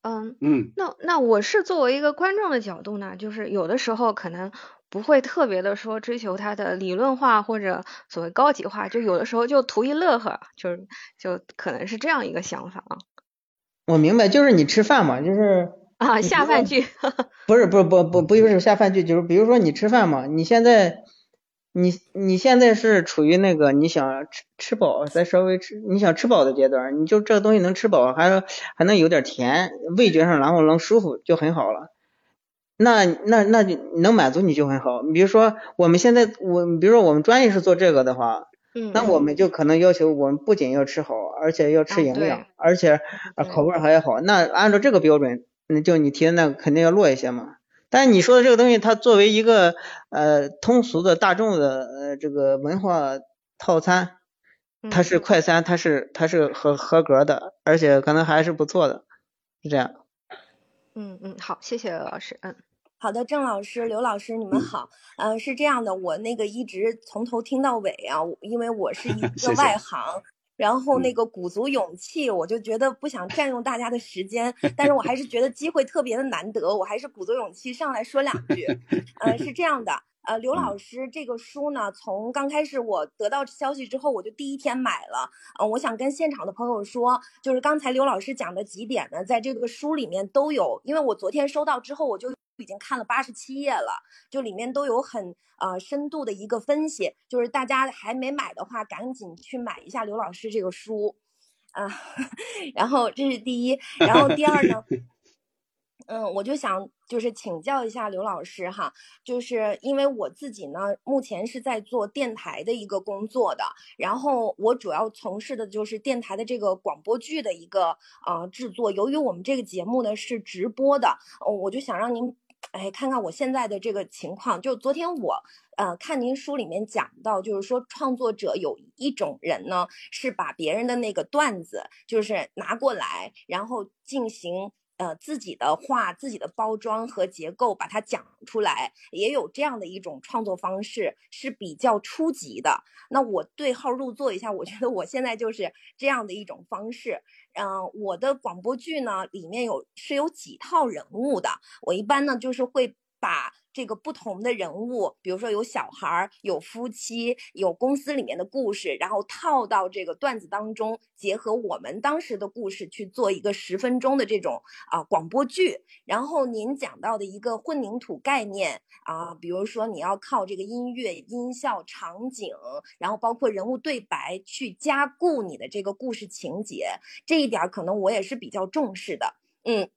嗯嗯，那那我是作为一个观众的角度呢，就是有的时候可能不会特别的说追求他的理论化或者所谓高级化，就有的时候就图一乐呵，就是就可能是这样一个想法啊。我明白，就是你吃饭嘛，就是啊下饭剧，不是不是不不不就是下饭剧，就是比如说你吃饭嘛，你现在。你你现在是处于那个你想吃吃饱再稍微吃你想吃饱的阶段，你就这个东西能吃饱，还还能有点甜，味觉上然后能舒服就很好了。那那那就能满足你就很好。你比如说我们现在我比如说我们专业是做这个的话，嗯，那我们就可能要求我们不仅要吃好，而且要吃营养，而且口味还要好。那按照这个标准，那就你提的那个肯定要弱一些嘛。但是你说的这个东西，它作为一个呃通俗的大众的呃这个文化套餐，它是快餐，它是它是合合格的，而且可能还是不错的，是这样。嗯嗯，好，谢谢老师。嗯，好的，郑老师、刘老师，你们好。嗯，是这样的，我那个一直从头听到尾啊，因为我是一 个外行。然后那个鼓足勇气，我就觉得不想占用大家的时间，但是我还是觉得机会特别的难得，我还是鼓足勇气上来说两句。呃，是这样的，呃，刘老师这个书呢，从刚开始我得到消息之后，我就第一天买了。嗯，我想跟现场的朋友说，就是刚才刘老师讲的几点呢，在这个书里面都有，因为我昨天收到之后，我就。已经看了八十七页了，就里面都有很呃深度的一个分析，就是大家还没买的话，赶紧去买一下刘老师这个书，啊，然后这是第一，然后第二呢，嗯，我就想就是请教一下刘老师哈，就是因为我自己呢目前是在做电台的一个工作的，然后我主要从事的就是电台的这个广播剧的一个呃制作，由于我们这个节目呢是直播的，嗯，我就想让您。哎，看看我现在的这个情况，就昨天我呃看您书里面讲到，就是说创作者有一种人呢，是把别人的那个段子就是拿过来，然后进行呃自己的话、自己的包装和结构，把它讲出来，也有这样的一种创作方式是比较初级的。那我对号入座一下，我觉得我现在就是这样的一种方式。嗯，我的广播剧呢，里面有是有几套人物的。我一般呢，就是会把这个不同的人物，比如说有小孩儿、有夫妻、有公司里面的故事，然后套到这个段子当中，结合我们当时的故事去做一个十分钟的这种啊广播剧。然后您讲到的一个混凝土概念啊，比如说你要靠这个音乐、音效、场景，然后包括人物对白去加固你的这个故事情节，这一点可能我也是比较重视的，嗯。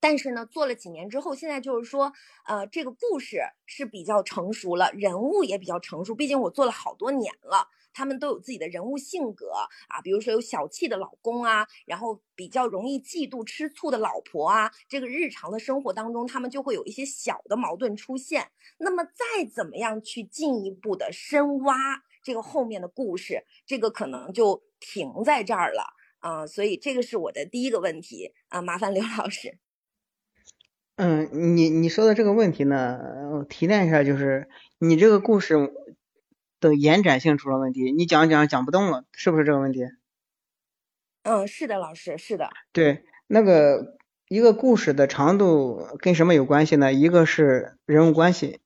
但是呢，做了几年之后，现在就是说，呃，这个故事是比较成熟了，人物也比较成熟。毕竟我做了好多年了，他们都有自己的人物性格啊，比如说有小气的老公啊，然后比较容易嫉妒吃醋的老婆啊，这个日常的生活当中，他们就会有一些小的矛盾出现。那么再怎么样去进一步的深挖这个后面的故事，这个可能就停在这儿了啊。所以这个是我的第一个问题啊，麻烦刘老师。嗯，你你说的这个问题呢，我提炼一下，就是你这个故事的延展性出了问题，你讲讲讲不动了，是不是这个问题？嗯，是的，老师，是的。对，那个一个故事的长度跟什么有关系呢？一个是人物关系，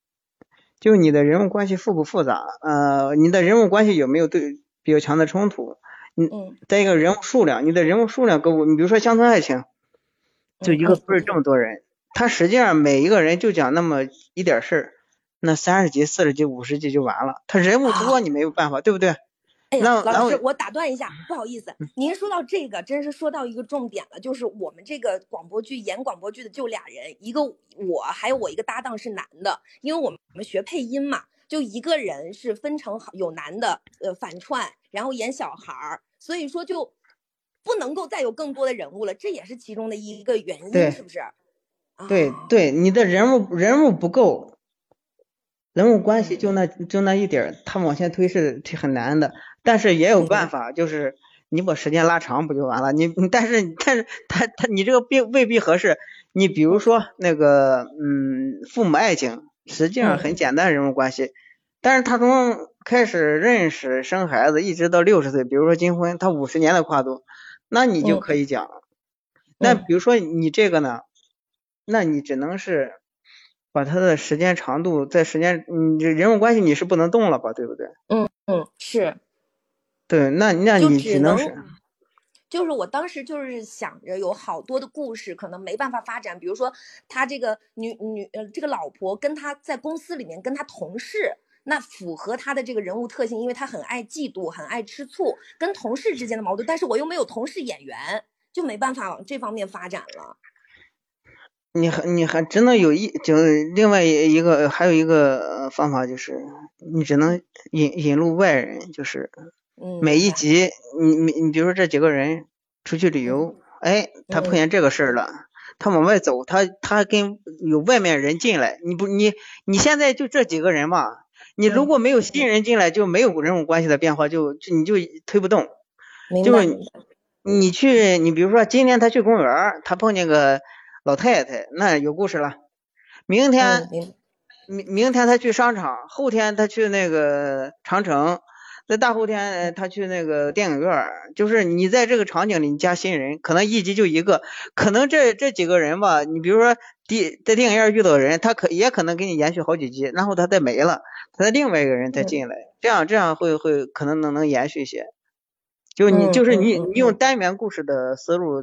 就你的人物关系复不复杂，呃，你的人物关系有没有对比较强的冲突？嗯。再一个人物数量，你的人物数量够，你比如说乡村爱情，就一个不是这么多人。他实际上每一个人就讲那么一点事儿，那三十集、四十集、五十集就完了。他人物多，你没有办法，对不对？哎呀，那老师，我我打断一下，不好意思，您说到这个，真是说到一个重点了，就是我们这个广播剧演广播剧的就俩人，一个我，还有我一个搭档是男的，因为我们我们学配音嘛，就一个人是分成好有男的呃反串，然后演小孩儿，所以说就不能够再有更多的人物了，这也是其中的一个原因，是不是？对啊对，你的人物人物不够，人物关系就那就那一点儿，他往前推是是很难的，但是也有办法，就是你把时间拉长不就完了？你你但是但是他他你这个并未必合适。你比如说那个嗯，父母爱情，实际上很简单人物关系，但是他从开始认识生孩子一直到六十岁，比如说金婚，他五十年的跨度，那你就嗯可以讲。那嗯比如说你这个呢，那你只能是把它的时间长度在时间，你这人物关系你是不能动了吧，对不对？嗯嗯是。对，那那你只能只能是就是我当时就是想着有好多的故事可能没办法发展，比如说他这个女女呃这个老婆跟他在公司里面跟他同事，那符合他的这个人物特性，因为他很爱嫉妒，很爱吃醋，跟同事之间的矛盾，但是我又没有同事演员，就没办法往这方面发展了。你还你还只能有一就另外一个还有一个呃方法就是你只能引引入外人，就是嗯，每一集你你你比如说这几个人出去旅游，哎，他碰嗯见这个事儿了。他往外走，他他跟有外面人进来，你不你你现在就这几个人嘛，你如嗯果没有新人进来，就没有人物关系的变化，就就你就推不动。就是你去，你比如说今天他去公园，他碰见个老太太，那有故事了。明天嗯明明明天他去商场，后天他去那个长城，在大后天呃他去那个电影院儿，就是你在这个场景里你加新人，可能一集就一个，可能这这几个人吧，你比如说第在电影院遇到的人，他可也可能给你延续好几集，然后他再没了，他再另外一个人再嗯进来，这样这样会会可能能能延续一些。就你嗯就是你你用单元故事的思路，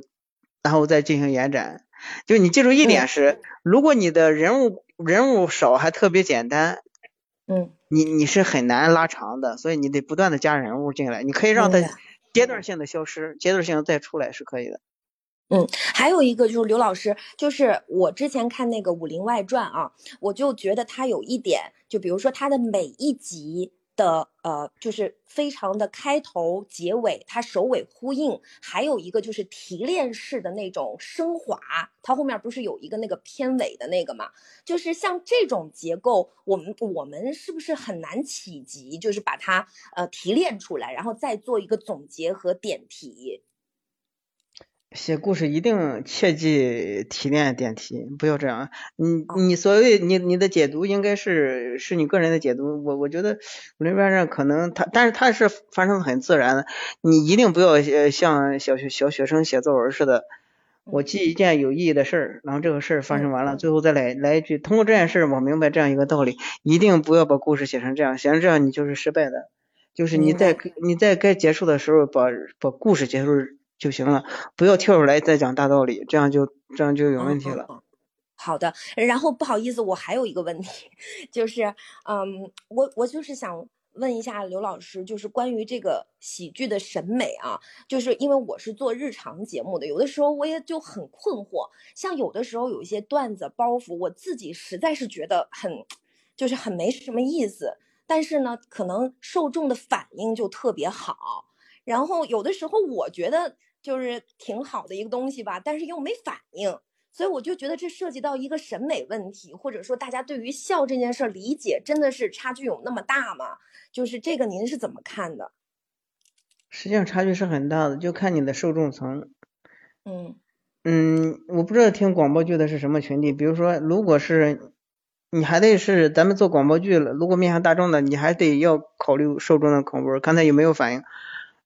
然后再进行延展。就你记住一点嗯是，如果你的人物人物少还特别简单，嗯，你你是很难拉长的，所以你得不断的加人物进来。你可以让他阶段性的消失，阶段性的再出来是可以的。嗯，还有一个就是刘老师，就是我之前看那个《武林外传》啊，我就觉得他有一点，就比如说他的每一集的呃，就是非常的开头、结尾，它首尾呼应，还有一个就是提炼式的那种升华，它后面不是有一个那个片尾的那个嘛？就是像这种结构，我们我们是不是很难企及，就是把它呃提炼出来，然后再做一个总结和点题？写故事一定切记提炼点题，不要这样。你哦。你所谓你你的解读应该是是你个人的解读，我我觉得武林外传可能他，但是他是发生的很自然的，你一定不要呃像小学小学生写作文似的，我记一件有意义的事儿，然后这个事儿发生完了，最后再来来一句，通过这件事儿我明白这样一个道理，一定不要把故事写成这样，写成这样你就是失败的，就是你在你在该结束的时候把把故事结束就行了，不要跳出来再讲大道理，这样就这样就有问题了。嗯嗯嗯好的，然后不好意思，我还有一个问题，就是，嗯，我我就是想问一下刘老师，就是关于这个喜剧的审美啊，就是因为我是做日常节目的，有的时候我也就很困惑，像有的时候有一些段子包袱，我自己实在是觉得很，就是很没什么意思，但是呢，可能受众的反应就特别好，然后有的时候我觉得就是挺好的一个东西吧，但是又没反应。所以我就觉得这涉及到一个审美问题，或者说大家对于笑这件事儿理解真的是差距有那么大吗？就是这个您是怎么看的？实际上差距是很大的，就看你的受众层。嗯嗯，我不知道听广播剧的是什么群体，比如说，如果是你还得是咱们做广播剧了，如果面向大众的，你还得要考虑受众的口味，看他有没有反应。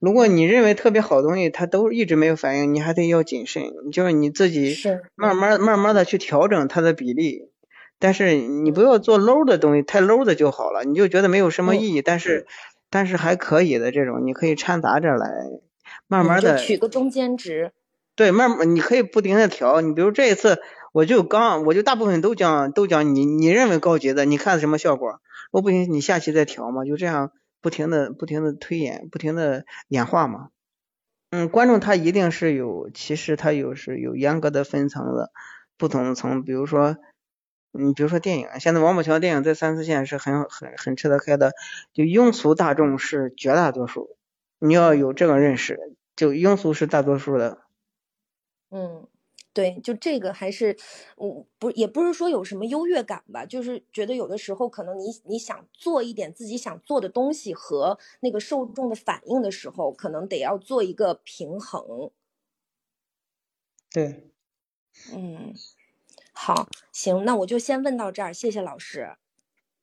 如果你认为特别好的东西，它都一直没有反应，你还得要谨慎，就是你自己慢慢慢慢的去调整它的比例。但是你不要做 low 的东西，太 low 的就好了，你就觉得没有什么意义，但是但是还可以的这种，你可以掺杂着来，慢慢的。取个中间值。对，慢慢你可以不停的调。你比如这一次，我就刚我就大部分都讲都讲你你认为高级的，你看什么效果？我不行，你下期再调嘛，就这样不停的不停的推演，不停的演化嘛。嗯，观众他一定是有，其实他有是有严格的分层的，不同层，比如说，嗯，比如说电影，现在王宝强电影在三四线是很很很吃得开的，就庸俗大众是绝大多数，你要有这个认识，就庸俗是大多数的。嗯。对，就这个还是，嗯，不，也不是说有什么优越感吧，就是觉得有的时候可能你你想做一点自己想做的东西和那个受众的反应的时候，可能得要做一个平衡。对，嗯，好，行，那我就先问到这儿，谢谢老师。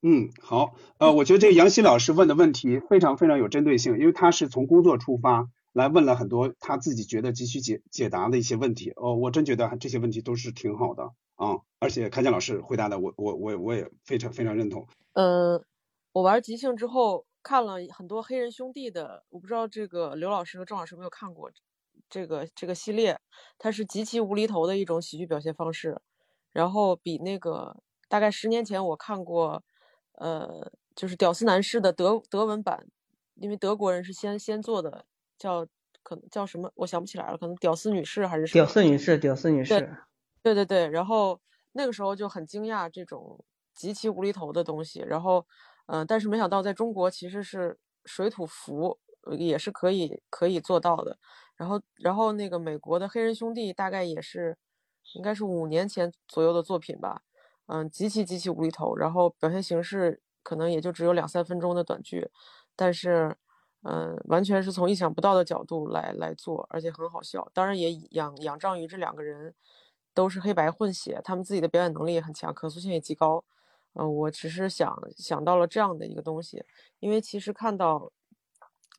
嗯，好，呃，我觉得这个杨希老师问的问题非常非常有针对性，因为他是从工作出发。来问了很多他自己觉得急需解解答的一些问题哦，我真觉得这些问题都是挺好的啊，而且开建老师回答的我我我我也非常非常认同。嗯，我玩即兴之后看了很多黑人兄弟的，我不知道这个刘老师和郑老师有没有看过这个这个系列，它是极其无厘头的一种喜剧表现方式，然后比那个大概十年前我看过，呃，就是屌丝男士的德德文版，因为德国人是先先做的。叫可能叫什么，我想不起来了，可能屌丝女士还是什么？屌丝女士，屌丝女士。对对对，然后那个时候就很惊讶这种极其无厘头的东西，然后嗯，但是没想到在中国其实是水土服也是可以可以做到的。然后然后那个美国的黑人兄弟大概也是应该是五年前左右的作品吧，嗯，极其极其无厘头，然后表现形式可能也就只有两三分钟的短剧，但是。嗯，完全是从意想不到的角度来来做，而且很好笑。当然也仰仰仗于这两个人都是黑白混血，他们自己的表演能力也很强，可塑性也极高。嗯，我只是想想到了这样的一个东西，因为其实看到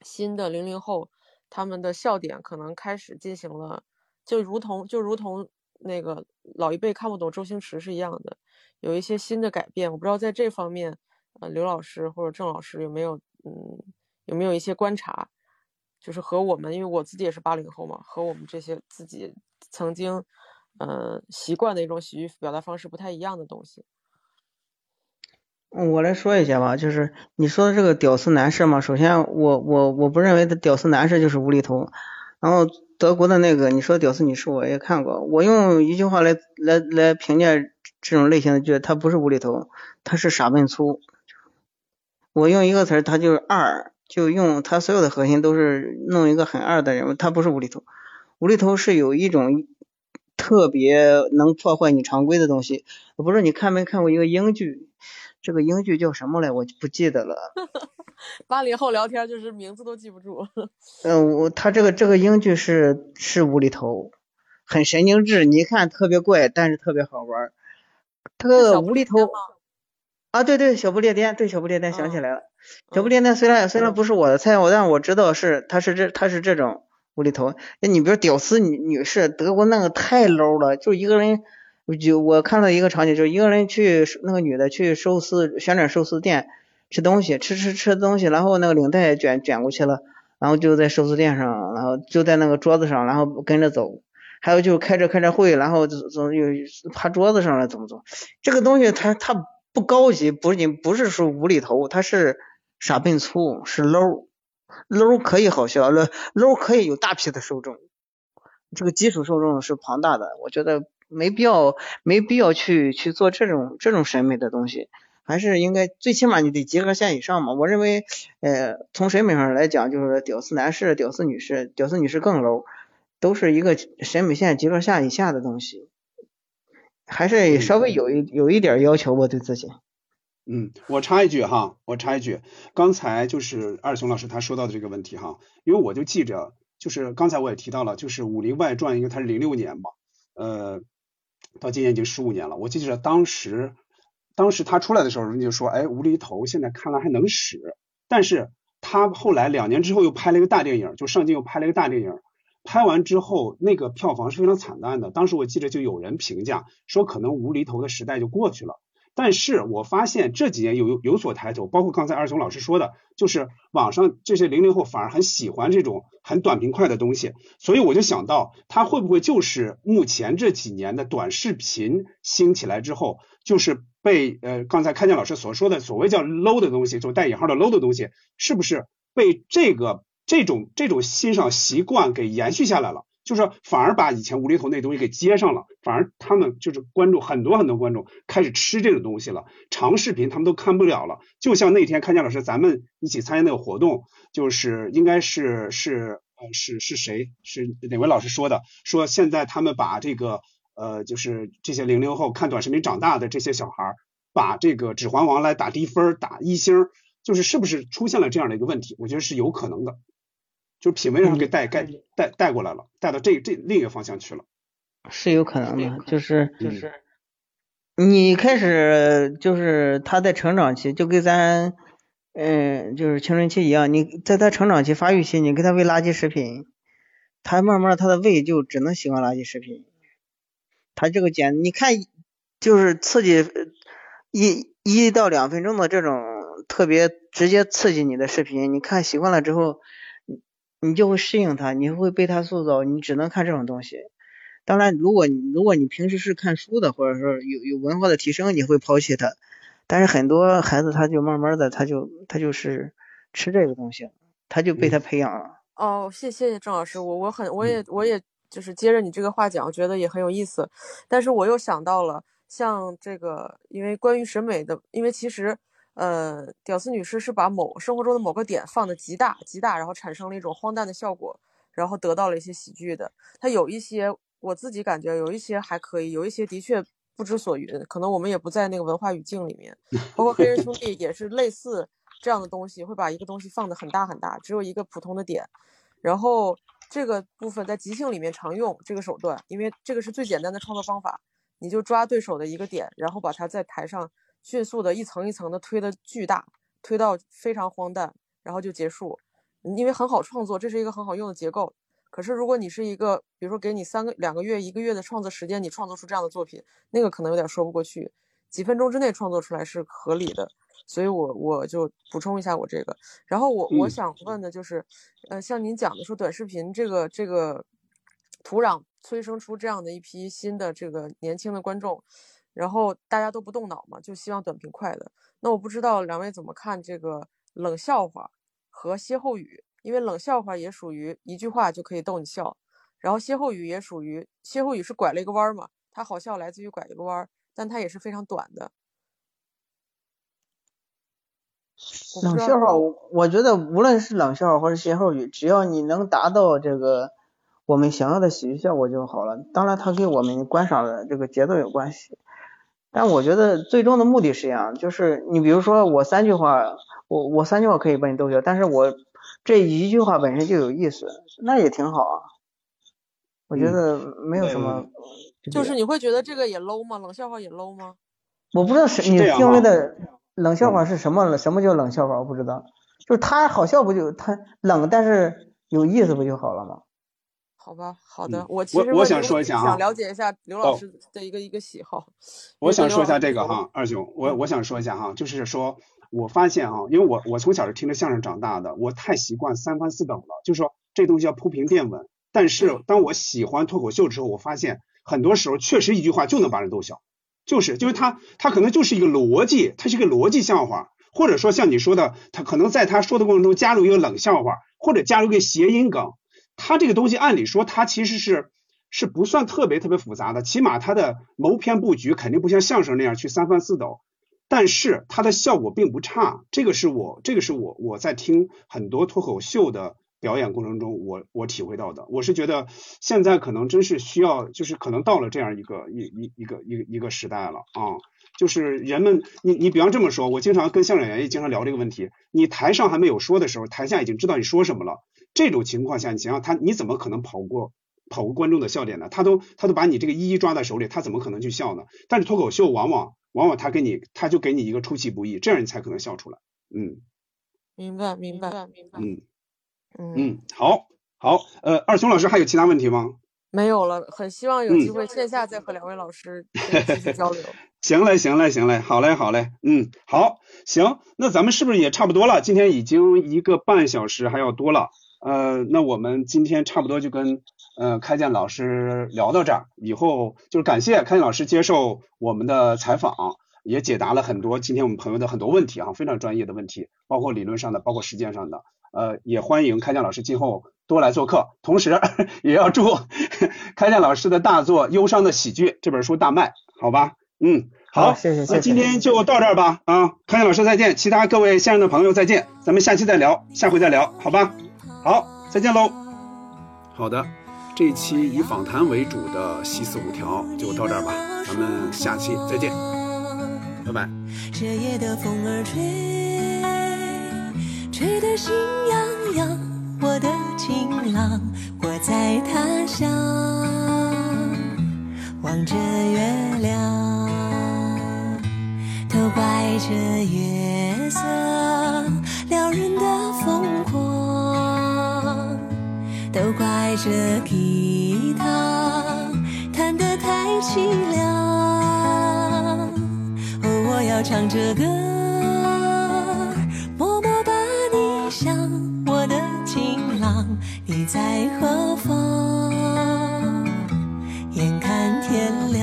新的零零后，他们的笑点可能开始进行了，就如同就如同那个老一辈看不懂周星驰是一样的，有一些新的改变。我不知道在这方面，呃，刘老师或者郑老师有没有嗯。有没有一些观察，就是和我们，因为我自己也是八零后嘛，和我们这些自己曾经，呃，习惯的一种喜剧表达方式不太一样的东西。我来说一下吧，就是你说的这个屌丝男士嘛，首先我我我不认为的屌丝男士就是无厘头，然后德国的那个你说屌丝女士我也看过，我用一句话来来来评价这种类型的剧，它不是无厘头，它是傻笨粗。我用一个词儿，它就是二。就用他所有的核心都是弄一个很二的人物，他不是无厘头，无厘头是有一种特别能破坏你常规的东西。我不知道你看没看过一个英剧，这个英剧叫什么来，我就不记得了。八零后聊天就是名字都记不住。嗯，我他这个这个英剧是是无厘头，很神经质，你一看特别怪，但是特别好玩。这个无厘头。啊，对对，小不列颠，对小不列颠想起来了。小不列颠虽然虽然不是我的菜，我但我知道是他是这他是这种无厘头。那你比如屌丝女女士，德国那个太 low 了，就一个人就我看到一个场景，就一个人去那个女的去寿司旋转寿司店吃东西，吃吃吃东西，然后那个领带卷卷过去了，然后就在寿司店上，然后就在那个桌子上，然后跟着走。还有就是开着开着会，然后怎怎又趴桌子上了，怎么走？这个东西它它。不高级，不仅不是说无厘头，它是傻笨粗，是 low，low 可以好笑，low 可以有大批的受众，这个基础受众是庞大的，我觉得没必要，没必要去去做这种这种审美的东西，还是应该最起码你得及格线以上嘛。我认为，呃，从审美上来讲，就是屌丝男士、屌丝女士、屌丝女士更 low，都是一个审美线及格线以下的东西。还是稍微有一有一点要求吧，对自己。嗯，我插一句哈，我插一句，刚才就是二熊老师他说到的这个问题哈，因为我就记着，就是刚才我也提到了，就是《武林外传》，因为它是零六年嘛，呃，到今年已经十五年了。我记着当时，当时他出来的时候，人就说，哎，无厘头现在看来还能使，但是他后来两年之后又拍了一个大电影，就上镜又拍了一个大电影。拍完之后，那个票房是非常惨淡的。当时我记得就有人评价说，可能无厘头的时代就过去了。但是我发现这几年有有所抬头，包括刚才二雄老师说的，就是网上这些零零后反而很喜欢这种很短平快的东西。所以我就想到，他会不会就是目前这几年的短视频兴起来之后，就是被呃刚才看见老师所说的所谓叫 low 的东西，就带引号的 low 的东西，是不是被这个这种这种欣赏习惯给延续下来了？就是反而把以前无厘头那东西给接上了，反而他们就是观众很多很多观众开始吃这种东西了，长视频他们都看不了了。就像那天看见老师咱们一起参加那个活动，就是应该是是呃是是谁是哪位老师说的？说现在他们把这个。呃，就是这些零零后看短视频长大的这些小孩，把这个《指环王》来打低分、打一星，就是是不是出现了这样的一个问题？我觉得是有可能的，就是品味上给带带带带过来了，带到这这另一个方向去了。是有可能的，就是就是你开始就是他在成长期，就跟咱嗯就是青春期一样，你在他成长期发育期，你给他喂垃圾食品，他慢慢他的胃就只能喜欢垃圾食品。他这个减，你看，就是刺激一一到两分钟的这种特别直接刺激你的视频，你看习惯了之后，你你就会适应它，你会被它塑造，你只能看这种东西。当然，如果你如果你平时是看书的，或者说有有文化的提升，你会抛弃它。但是很多孩子他就慢慢的他就他就是吃这个东西，他就被他培养了。哦，谢谢谢郑老师，我我很我也我也。就是接着你这个话讲，我觉得也很有意思。但是我又想到了，像这个，因为关于审美的，因为其实，呃，屌丝女士是把某生活中的某个点放的极大极大，然后产生了一种荒诞的效果，然后得到了一些喜剧的。它有一些，我自己感觉有一些还可以，有一些的确不知所云。可能我们也不在那个文化语境里面，包括黑人兄弟也是类似这样的东西，会把一个东西放的很大很大，只有一个普通的点，然后。这个部分在即兴里面常用这个手段，因为这个是最简单的创作方法。你就抓对手的一个点，然后把它在台上迅速的一层一层的推的巨大，推到非常荒诞，然后就结束。因为很好创作，这是一个很好用的结构。可是如果你是一个，比如说给你三个两个月、一个月的创作时间，你创作出这样的作品，那个可能有点说不过去。几分钟之内创作出来是合理的。所以，我我就补充一下我这个，然后我我想问的就是，呃，像您讲的说短视频这个这个土壤催生出这样的一批新的这个年轻的观众，然后大家都不动脑嘛，就希望短平快的。那我不知道两位怎么看这个冷笑话和歇后语，因为冷笑话也属于一句话就可以逗你笑，然后歇后语也属于歇后语是拐了一个弯儿嘛，它好笑来自于拐一个弯儿，但它也是非常短的。冷笑话，我我觉得无论是冷笑话或者歇后语，只要你能达到这个我们想要的喜剧效果就好了。当然，它跟我们观赏的这个节奏有关系。但我觉得最终的目的是一样，就是你比如说我三句话，我我三句话可以把你逗笑，但是我这一句话本身就有意思，那也挺好啊。我觉得没有什么。就是你会觉得这个也 low 吗？冷笑话也 low 吗？我不知道是你定位的。冷笑话是什么？什么叫冷笑话？我不知道。就是他好笑不就他冷，但是有意思不就好了吗？好吧，好的。我其实我想说一下啊，想了解一下刘老师的一个一个喜好。我想说一下这个哈，二兄，我我想说一下哈，就是说我发现啊，因为我我从小是听着相声长大的，我太习惯三番四等了，就是说这东西要铺平垫稳。但是当我喜欢脱口秀之后，我发现很多时候确实一句话就能把人逗笑。就是，就是他，他可能就是一个逻辑，它是一个逻辑笑话，或者说像你说的，他可能在他说的过程中加入一个冷笑话，或者加入一个谐音梗，他这个东西按理说他其实是是不算特别特别复杂的，起码他的谋篇布局肯定不像相声那样去三翻四抖，但是它的效果并不差，这个是我这个是我我在听很多脱口秀的。表演过程中，我我体会到的，我是觉得现在可能真是需要，就是可能到了这样一个一一一个一个一个时代了啊，就是人们，你你比方这么说，我经常跟相声演员也经常聊这个问题，你台上还没有说的时候，台下已经知道你说什么了，这种情况下，你想想他你怎么可能跑过跑过观众的笑点呢？他都他都把你这个一一抓在手里，他怎么可能去笑呢？但是脱口秀往往往往他给你他就给你一个出其不意，这样你才可能笑出来。嗯，明白明白明白。嗯。嗯，好，好，呃，二熊老师还有其他问题吗？没有了，很希望有机会线下再和两位老师 继续交流。行嘞，行嘞，行嘞，好嘞，好嘞，嗯，好，行，那咱们是不是也差不多了？今天已经一个半小时还要多了，呃，那我们今天差不多就跟呃开建老师聊到这儿，以后就是感谢开建老师接受我们的采访。也解答了很多今天我们朋友的很多问题啊，非常专业的问题，包括理论上的，包括实践上的。呃，也欢迎开建老师今后多来做客，同时 也要祝 开建老师的大作《忧伤的喜剧》这本书大卖，好吧？嗯，好，谢谢，那今天就到这儿吧，啊，开建老师再见，其他各位线上的朋友再见，咱们下期再聊，下回再聊，好吧？好，再见喽。好的，这一期以访谈为主的西四五条就到这儿吧，咱们下期再见，拜拜。这夜的风儿吹，吹得心痒痒，我的情郎，我在他乡望着月亮，都怪这月色撩人的疯狂，都怪这吉他弹得太凄凉。哦，我要唱着歌，默默把你想，我的情郎，你在何方？眼看天亮。